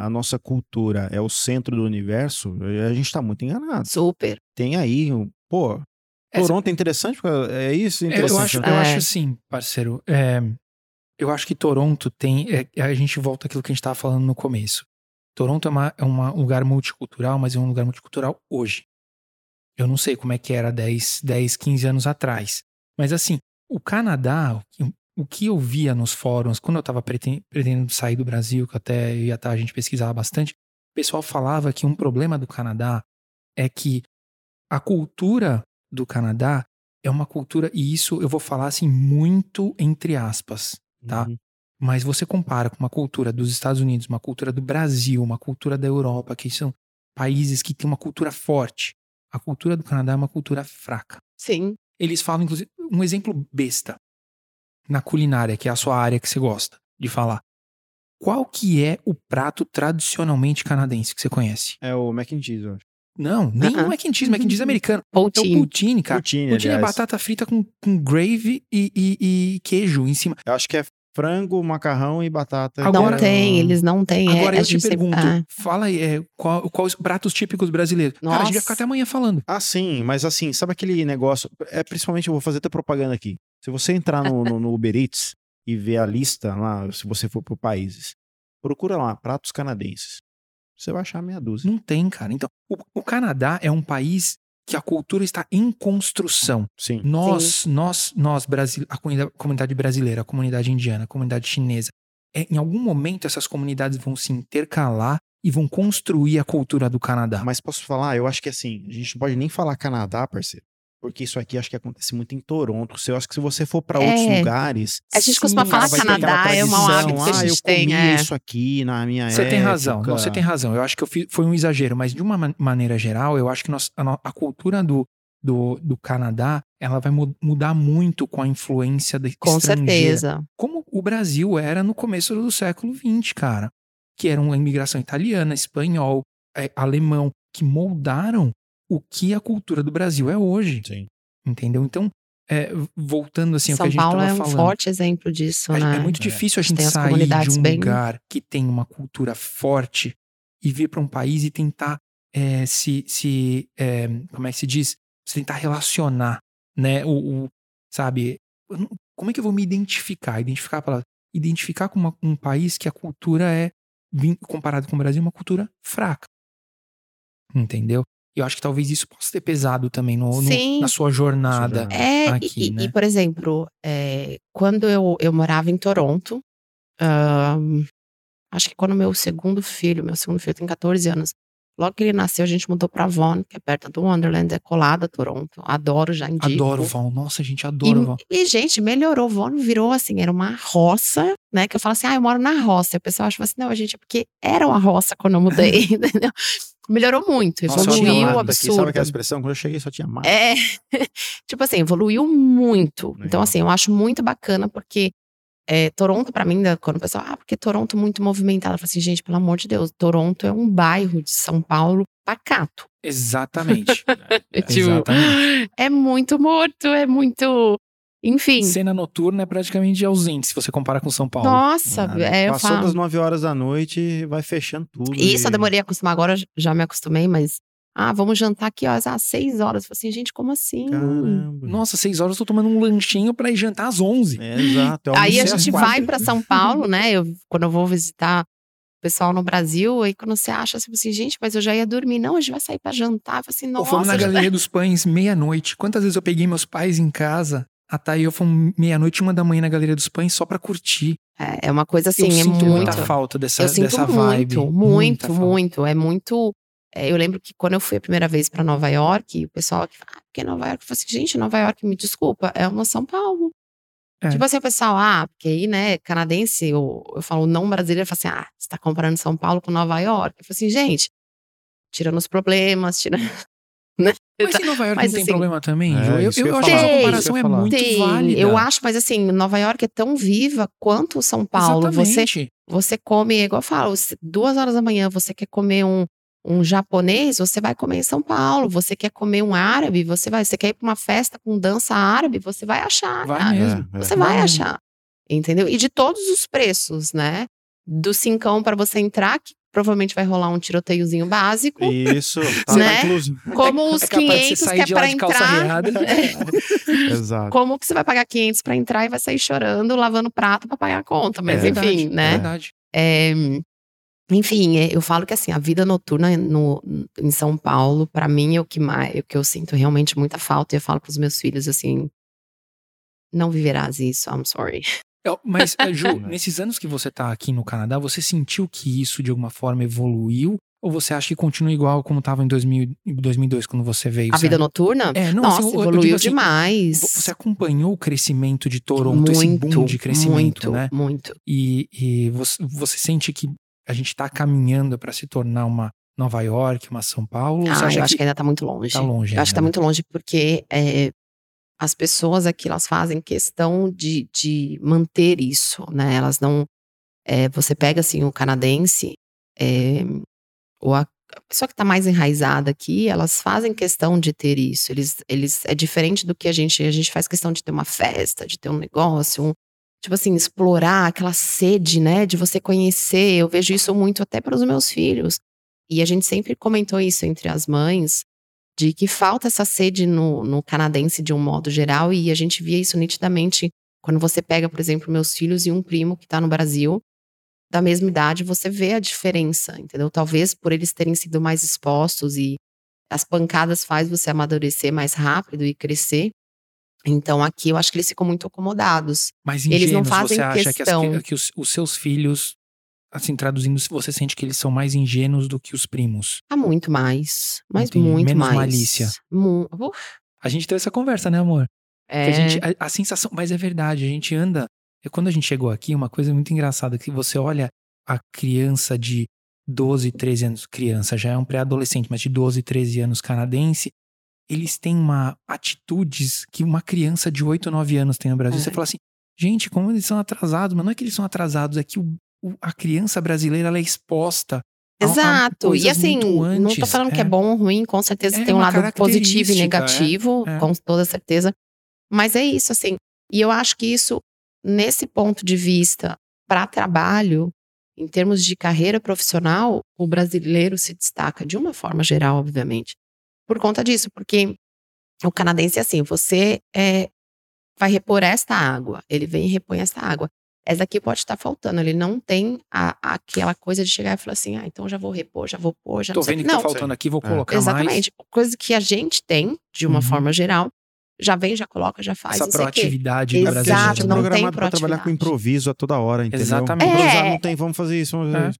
a nossa cultura é o centro do universo, a gente tá muito enganado. Super. Tem aí, pô, Toronto é interessante, porque é isso É, interessante. eu acho, eu É. acho assim, parceiro. é, eu acho que Toronto tem. é, a gente volta àquilo que a gente estava falando no começo. Toronto é, uma, é uma- um lugar multicultural, mas é um lugar multicultural hoje. Eu não sei como é que era 10, 10 15 anos atrás. Mas assim, o Canadá, o que- eu via nos fóruns, quando eu estava pretendendo sair do Brasil, que até ia tá, a gente pesquisava bastante, o pessoal falava que um problema do Canadá é que a cultura do Canadá é uma cultura, e isso eu vou falar assim muito entre aspas, tá? Uhum. Mas você compara com uma cultura dos Estados Unidos, uma cultura do Brasil, uma cultura da Europa, que são países que têm uma cultura forte. A cultura do Canadá é uma cultura fraca. Sim. Eles falam, inclusive, um exemplo besta na culinária, que é a sua área que você gosta de falar. Qual que é o prato tradicionalmente canadense que você conhece? É o mac and cheese, eu acho. Não, nem Uh-uh. o mac and cheese, mac and cheese é americano. É o Poutine. poutine, cara. Poutine, Poutine é batata frita com, com gravy e, e- e queijo em cima. Eu acho que é frango, macarrão e batata. Agora- não tem, eles não têm. é, Agora a eu te gente sempre- pergunto, ah, fala aí, é, qual- quais os pratos típicos brasileiros? Cara, a gente vai Nossa. ficar até amanhã falando. Ah, sim, mas assim, sabe aquele negócio? É principalmente, eu vou fazer até propaganda aqui. Se você entrar no, no, no Uber Eats e ver a lista lá, se você for por países, procura lá, pratos canadenses. Você vai achar meia dúzia. Não tem, cara. Então, o, o Canadá é um país que a cultura está em construção. Sim. Nós, nós, nós, Brasil, a comunidade, comunidade brasileira, a comunidade indiana, a comunidade chinesa, é, em algum momento essas comunidades vão se intercalar e vão construir a cultura do Canadá. Mas posso falar? Eu acho que assim, a gente não pode nem falar Canadá, parceiro. Porque isso aqui acho que acontece muito em Toronto. Eu acho que se você for pra É. outros lugares. A gente Sim, costuma falar Canadá é um tradição, hábito que a ah, gente eu tem. comi é. isso aqui na minha Você tem razão, época." não, você tem razão. Eu acho que eu fiz, foi um exagero, mas de uma man- maneira geral, eu acho que nós- a, a cultura do, do, do Canadá, ela vai mu- mudar muito com a influência da Com estrangeira. certeza. Como o Brasil era no começo do século XX, cara. Que era uma imigração italiana, espanhol, é, alemão, que moldaram o que a cultura do Brasil é hoje. Sim. Entendeu? Então, é, voltando assim ao que a São gente Paulo estava é um falando. forte exemplo disso, É, né? é muito difícil a gente Tem sair de um bem- lugar que tem uma cultura forte e vir para um país e tentar é, se, se é, como é que se diz? Se tentar relacionar, né? O, o- sabe? Como é que eu vou me identificar? Identificar a palavra. Identificar com uma- um país que a cultura é, comparado com o Brasil, uma cultura fraca. Entendeu? E eu acho que talvez isso possa ter pesado também no, no- Sim. na sua jornada. É, e- aqui, e, né? e, por exemplo, é, quando eu, eu morava em Toronto, acho que quando meu segundo filho, meu segundo filho tem 14 anos, logo que ele nasceu, a gente mudou pra Vaughan, que é perto do Wonderland, é colado a Toronto. Adoro, já indico. Adoro Val. Nossa, gente, adoro o Val. E, gente, melhorou. Vaughan virou assim, era uma roça, né? Que eu falo assim, ah, eu moro na roça. E o pessoal acha assim, não, gente, é porque era uma roça quando eu mudei, entendeu? Melhorou muito, Nossa, evoluiu mato o aqui. Sabe absurdo. aquela expressão? Quando eu cheguei só tinha mato. É, tipo assim, evoluiu muito. Legal. Então, assim, eu acho muito bacana, porque é, Toronto, pra mim, da- quando o pessoal, ah, porque Toronto é muito movimentado. Eu falo assim, gente, pelo amor de Deus, Toronto é um bairro de São Paulo pacato. Exatamente. É, tipo, Exatamente. é muito morto, é muito. Enfim. Cena noturna é praticamente ausente se você comparar com São Paulo. Nossa, Ah, é, eu Passou falo. das 9 horas da noite, vai fechando tudo. Isso eu e- demorei a acostumar, agora eu já me acostumei, mas. Ah, vamos jantar aqui, ó, às seis horas. Eu falei assim, gente, como assim? Caramba. Nossa, seis horas eu tô tomando um lanchinho pra ir jantar às onze. É, exato. eu Aí a gente quatro. vai pra São Paulo, né? Eu, quando eu vou visitar o pessoal no Brasil, aí quando você acha assim, gente, mas eu já ia dormir. Não, a gente vai sair pra jantar. Eu falei assim, nossa. fomos na Galeria dos Pães meia-noite. Quantas vezes eu peguei meus pais em casa? A Thay e eu fomos meia-noite, uma da manhã na Galeria dos Pães só pra curtir. É, é uma coisa assim, eu é sinto muito. muita falta dessa, eu sinto dessa muito, vibe. muito, falta. muito. É muito. é, eu lembro que quando eu fui a primeira vez pra Nova York, o pessoal aqui fala, ah, porque Nova York? Eu falei assim, gente, Nova York, me desculpa, é uma São Paulo. É. Tipo assim, o pessoal, ah, porque aí, né, canadense, eu, eu falo não brasileiro, fala assim, ah, você tá comparando São Paulo com Nova York. Eu falei assim, gente, tirando os problemas, tirando. Mas em Nova York Mas não tem assim- problema também, É? Eu, eu eu acho que essa comparação é muito Tem, válida. eu acho, mas assim, Nova York é tão viva quanto São Paulo. Você Exatamente. Você come, igual eu falo, duas horas da manhã você quer comer um, um japonês, você vai comer em São Paulo. Você quer comer um árabe, você vai. Você quer ir para uma festa com dança árabe, você vai achar. Vai cara. mesmo. É, é. Você vai Vai. achar. Entendeu? E de todos os preços, né? Do cincão para você entrar, que provavelmente vai rolar um tiroteiozinho básico. Isso, tá, Né? incluso. Como os É capaz de você 500 que é para entrar. riada. Exato. Como que você vai pagar 500 para entrar e vai sair chorando, lavando prato para pagar a conta? Mas É enfim, verdade, É né? verdade. É, enfim, é, eu falo que assim, a vida noturna no, em São Paulo, pra mim, é o que mais, é o que eu sinto realmente muita falta. E eu falo pros meus filhos assim: não viverás isso, I'm sorry. Eu- Mas, eh, Ju, nesses anos que você tá aqui no Canadá, você sentiu que isso de alguma forma evoluiu? Ou você acha que continua igual como tava em 2000, em 2002, quando você veio? A vida certo? noturna? É, não, Nossa, assim, evoluiu assim, demais. Você acompanhou o crescimento de Toronto, esse boom muito, de crescimento, muito, né? muito. E, e você, você sente que a gente tá caminhando para se tornar uma Nova York, uma São Paulo? Ah, eu acho que que ainda tá muito longe. tá longe Eu acho que tá ainda, muito longe porque é, as pessoas aqui elas fazem questão de, de manter isso, né? Elas não. é, você pega assim o canadense, é, ou a, a pessoa que tá mais enraizada aqui, elas fazem questão de ter isso. Eles, eles é diferente do que a gente. A gente faz questão de ter uma festa, de ter um negócio, um, tipo assim, explorar aquela sede, né? De você conhecer. Eu vejo isso muito até para os meus filhos. E a gente sempre comentou isso entre as mães de que falta essa sede no, no canadense de um modo geral, e a gente via isso nitidamente quando você pega, por exemplo, meus filhos e um primo que está no Brasil, da mesma idade, você vê a diferença, entendeu? Talvez por eles terem sido mais expostos e as pancadas faz você amadurecer mais rápido e crescer. Então aqui eu acho que eles ficam muito acomodados. Mas Eles não ingênuos, fazem você acha que, as- questão. que os, os seus filhos, assim, traduzindo, você sente que eles são mais ingênuos do que os primos? Há muito mais, mas Entendi. muito Menos mais. malícia. Mu- Uf, A gente teve essa conversa, né, amor? É, a, gente, a, a sensação, mas é verdade, a gente anda. e Quando a gente chegou aqui, uma coisa muito engraçada, que você olha a criança de 12, 13 anos, criança, já é um pré-adolescente, mas de 12, 13 anos canadense, eles têm uma atitudes que uma criança de 8, 9 anos tem no Brasil. É. Você fala assim, gente, como eles são atrasados, mas não é que eles são atrasados, é que o- a criança brasileira é exposta. a- a Exato. E assim, não antes, falando que é é. bom ou ruim, com certeza É tem um lado positivo e característica, negativo, é, é. com toda certeza. Mas é isso, assim. E eu acho que isso, nesse ponto de vista, para trabalho, em termos de carreira profissional, o brasileiro se destaca de uma forma geral, obviamente, por conta disso, porque o canadense é assim: você é, vai repor esta água, ele vem e repõe esta água. Essa aqui pode estar faltando, ele não tem a- aquela coisa de chegar e falar assim: ah, então já vou repor, já vou pôr, já Tô não sei vendo quê. que Não, tá faltando aqui, vou É. colocar mais. Exatamente. Coisa que a gente tem, de uma Uhum. forma geral, já vem, já coloca, já faz. Essa sei proatividade do Exato, É é não tem programado pra trabalhar com improviso a toda hora, entendeu? Exatamente. Improvisar É. não tem, vamos fazer isso, vamos fazer É. isso.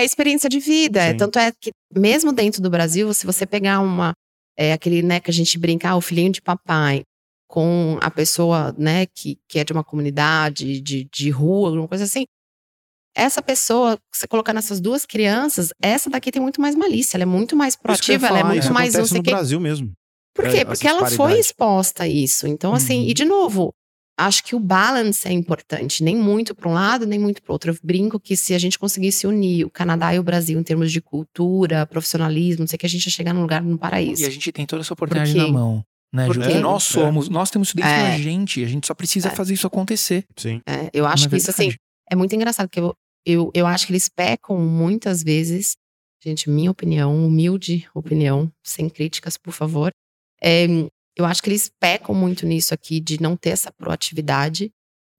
É experiência de vida. Sim. tanto é que, mesmo dentro do Brasil, se você pegar uma. É, aquele, né, que a gente brinca, ah, o filhinho de papai, com a pessoa, né, que, que é de uma comunidade, de, de rua, alguma coisa assim. Essa pessoa, você colocar nessas duas crianças, essa daqui tem muito mais malícia, ela é muito mais que proativa, ela é muito mais não sei no quê. Brasil mesmo. Por É, quê? Porque ela foi exposta a isso. Então, assim, Uhum. e de novo, acho que o balance é importante, nem muito para um lado, nem muito para outro. Eu brinco que se a gente conseguisse unir o Canadá e o Brasil em termos de cultura, profissionalismo, não sei o que, a gente ia chegar num lugar, num paraíso. E a gente tem toda essa oportunidade Porque- na mão. Né? Porque- Que nós É. somos, nós temos isso dentro É. da gente. A gente só precisa É. fazer isso acontecer. Sim. É, eu acho é que isso, assim, verdade? é muito engraçado, porque eu, eu, eu acho que eles pecam muitas vezes. Gente, minha opinião, humilde opinião, sem críticas, por favor. É, eu acho que eles pecam muito nisso aqui, de não ter essa proatividade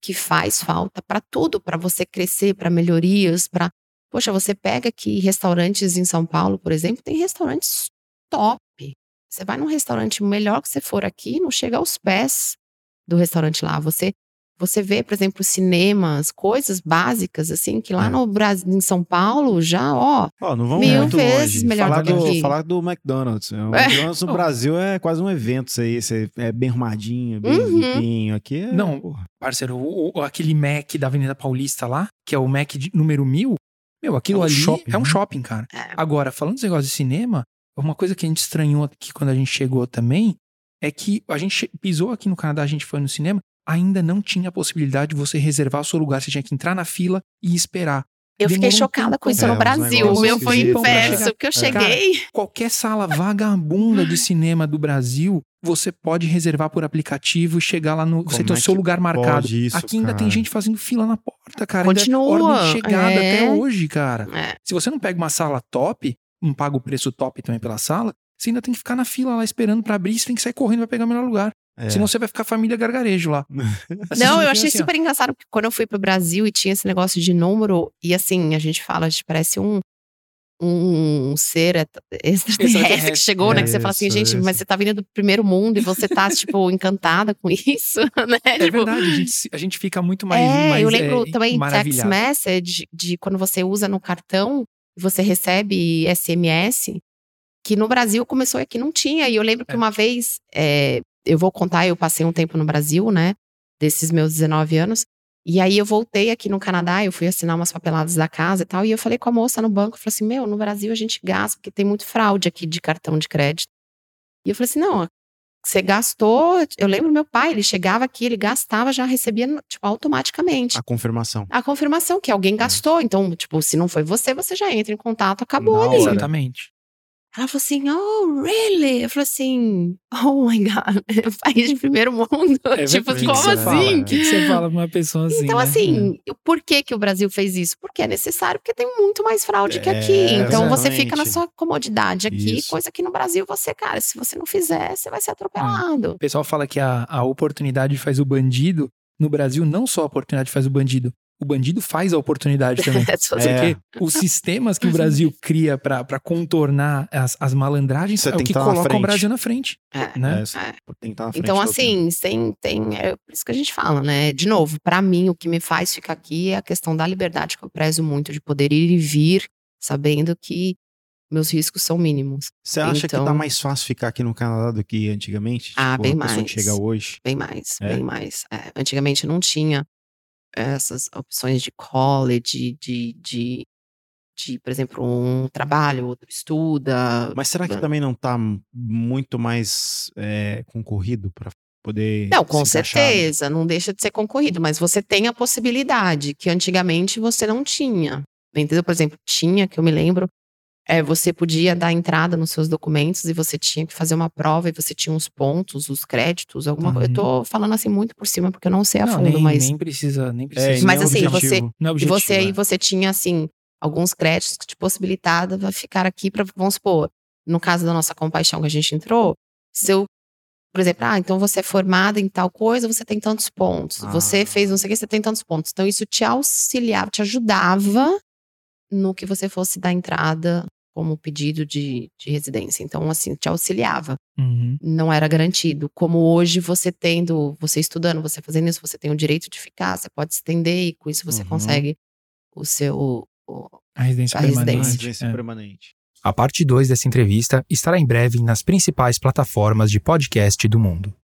que faz falta para tudo, para você crescer, para melhorias, para. Poxa, você pega aqui restaurantes em São Paulo, por exemplo, tem restaurantes top. Você vai num restaurante melhor que você for aqui, não chega aos pés do restaurante lá. Você você vê, por exemplo, cinemas, coisas básicas, assim, que lá É. no Brasil, em São Paulo, já, ó, Ó, não vamos Mil muito vezes longe. melhor falar do que aqui. falar do McDonald's. O É. McDonald's no Brasil é quase um evento isso aí. Você é bem arrumadinho, bem Uhum. limpinho. Aqui é. Não. porra. Parceiro, o- o- aquele Mac da Avenida Paulista lá, que é o Mac de número mil, meu, aquilo É um ali shopping, é um né? shopping, cara. É. Agora, falando desse negócio de cinema, uma coisa que a gente estranhou aqui quando a gente chegou também é que a gente pisou aqui no Canadá, a gente foi no cinema, ainda não tinha a possibilidade de você reservar o seu lugar. Você tinha que entrar na fila e esperar. Eu fiquei Demorou um chocada com tempão. isso É, no Brasil. O meu foi esquisitos, né? inverso, porque eu É. cheguei. Qualquer sala vagabunda de cinema do Brasil, você pode reservar por aplicativo e chegar lá no. Você Como tem o é seu lugar marcado. isso, Aqui ainda tem cara? gente fazendo fila na porta, cara. Ainda é Continua, ordem de chegada é. até hoje, cara. É. Se você não pega uma sala top, não paga o preço top também pela sala, você ainda tem que ficar na fila lá esperando pra abrir, você tem que sair correndo pra pegar o melhor lugar. É. Senão você vai ficar família gargarejo lá. Assistindo Não, eu filme achei assim, ó. super engraçado, porque quando eu fui pro Brasil e tinha esse negócio de número, e assim, a gente fala, a gente parece um, um ser extraterrestre que chegou, né? É Que você fala assim, isso, gente, isso. mas você tá vindo do primeiro mundo e você tá, tipo, encantada com isso, né? É Tipo, verdade, a gente, a gente fica muito mais. é, mais, eu lembro é, também text message de quando você usa no cartão, você recebe SMS, que no Brasil começou e aqui não tinha. E eu lembro que É. uma vez, é, eu vou contar, eu passei um tempo no Brasil, né? Desses meus 19 anos. E aí eu voltei aqui no Canadá, eu fui assinar umas papeladas da casa e tal. E eu falei com a moça no banco, eu falei assim: meu, no Brasil a gente gasta, porque tem muito fraude aqui de cartão de crédito. E eu falei assim: não, você gastou. Eu lembro meu pai, ele chegava aqui, ele gastava, já recebia, tipo, automaticamente A confirmação. a confirmação que alguém gastou. Então, tipo, se não foi você, você já entra em contato, acabou Na ali. hora. Exatamente. Ela falou assim, oh, really? Eu falei assim, oh my God, país de primeiro mundo. É tipo, como que que você fala? assim? O que, que você fala pra uma pessoa assim? Então, né? assim, por que, que o Brasil fez isso? Porque é necessário, porque tem muito mais fraude que É, aqui. Então, você exatamente. fica na sua comodidade aqui, Isso. coisa que no Brasil você, cara, se você não fizer, você vai ser atropelado. O pessoal fala que a, a oportunidade faz o bandido. No Brasil, não só a oportunidade faz o bandido. O bandido faz a oportunidade também. É. Porque os sistemas que o Brasil cria pra contornar as, as malandragens Você é o tem que colocam o. Brasil na frente. É. Né? É, É. tem que estar na frente Então, assim, tem, tem. É por isso que a gente fala, né? De novo, pra mim, o que me faz ficar aqui é a questão da liberdade, que eu prezo muito, de poder ir e vir, sabendo que meus riscos são mínimos. Você acha que tá Então- mais fácil ficar aqui no Canadá do que antigamente? Ah, Tipo, bem mais. que chega hoje. Bem mais, É? bem mais. É, antigamente não tinha essas opções de college, de, de, de, por exemplo, um trabalho, outro estuda. Mas será que Hum. também não tá muito mais é, concorrido pra poder. Não, com certeza, não deixa de ser concorrido, mas você tem a possibilidade que antigamente você não tinha. Entendeu? Por exemplo, tinha, que eu me lembro, é, você podia dar entrada nos seus documentos e você tinha que fazer uma prova e você tinha uns pontos, os créditos, alguma coisa. Eu tô falando assim muito por cima, porque eu não sei a Não, fundo, nem, mas. nem precisa, nem É, precisa. e Mas nem assim, objetivo. Não é objetivo, você aí, é. você tinha, assim, alguns créditos que te possibilitava ficar aqui para, vamos supor, no caso da nossa compaixão que a gente entrou, se eu, por exemplo, ah, então você é formada em tal coisa, você tem tantos pontos. Você Ah. fez não sei o que, você tem tantos pontos. Então isso te auxiliava, te ajudava no que você fosse dar entrada como pedido de, de residência. Então, assim, te auxiliava. Uhum. Não era garantido. Como hoje, você tendo, você estudando, você fazendo isso, você tem o direito de ficar, você pode estender e com isso você Uhum. consegue o seu. o- A residência A permanente. residência. Residência é. permanente. A parte 2 dessa entrevista estará em breve nas principais plataformas de podcast do mundo.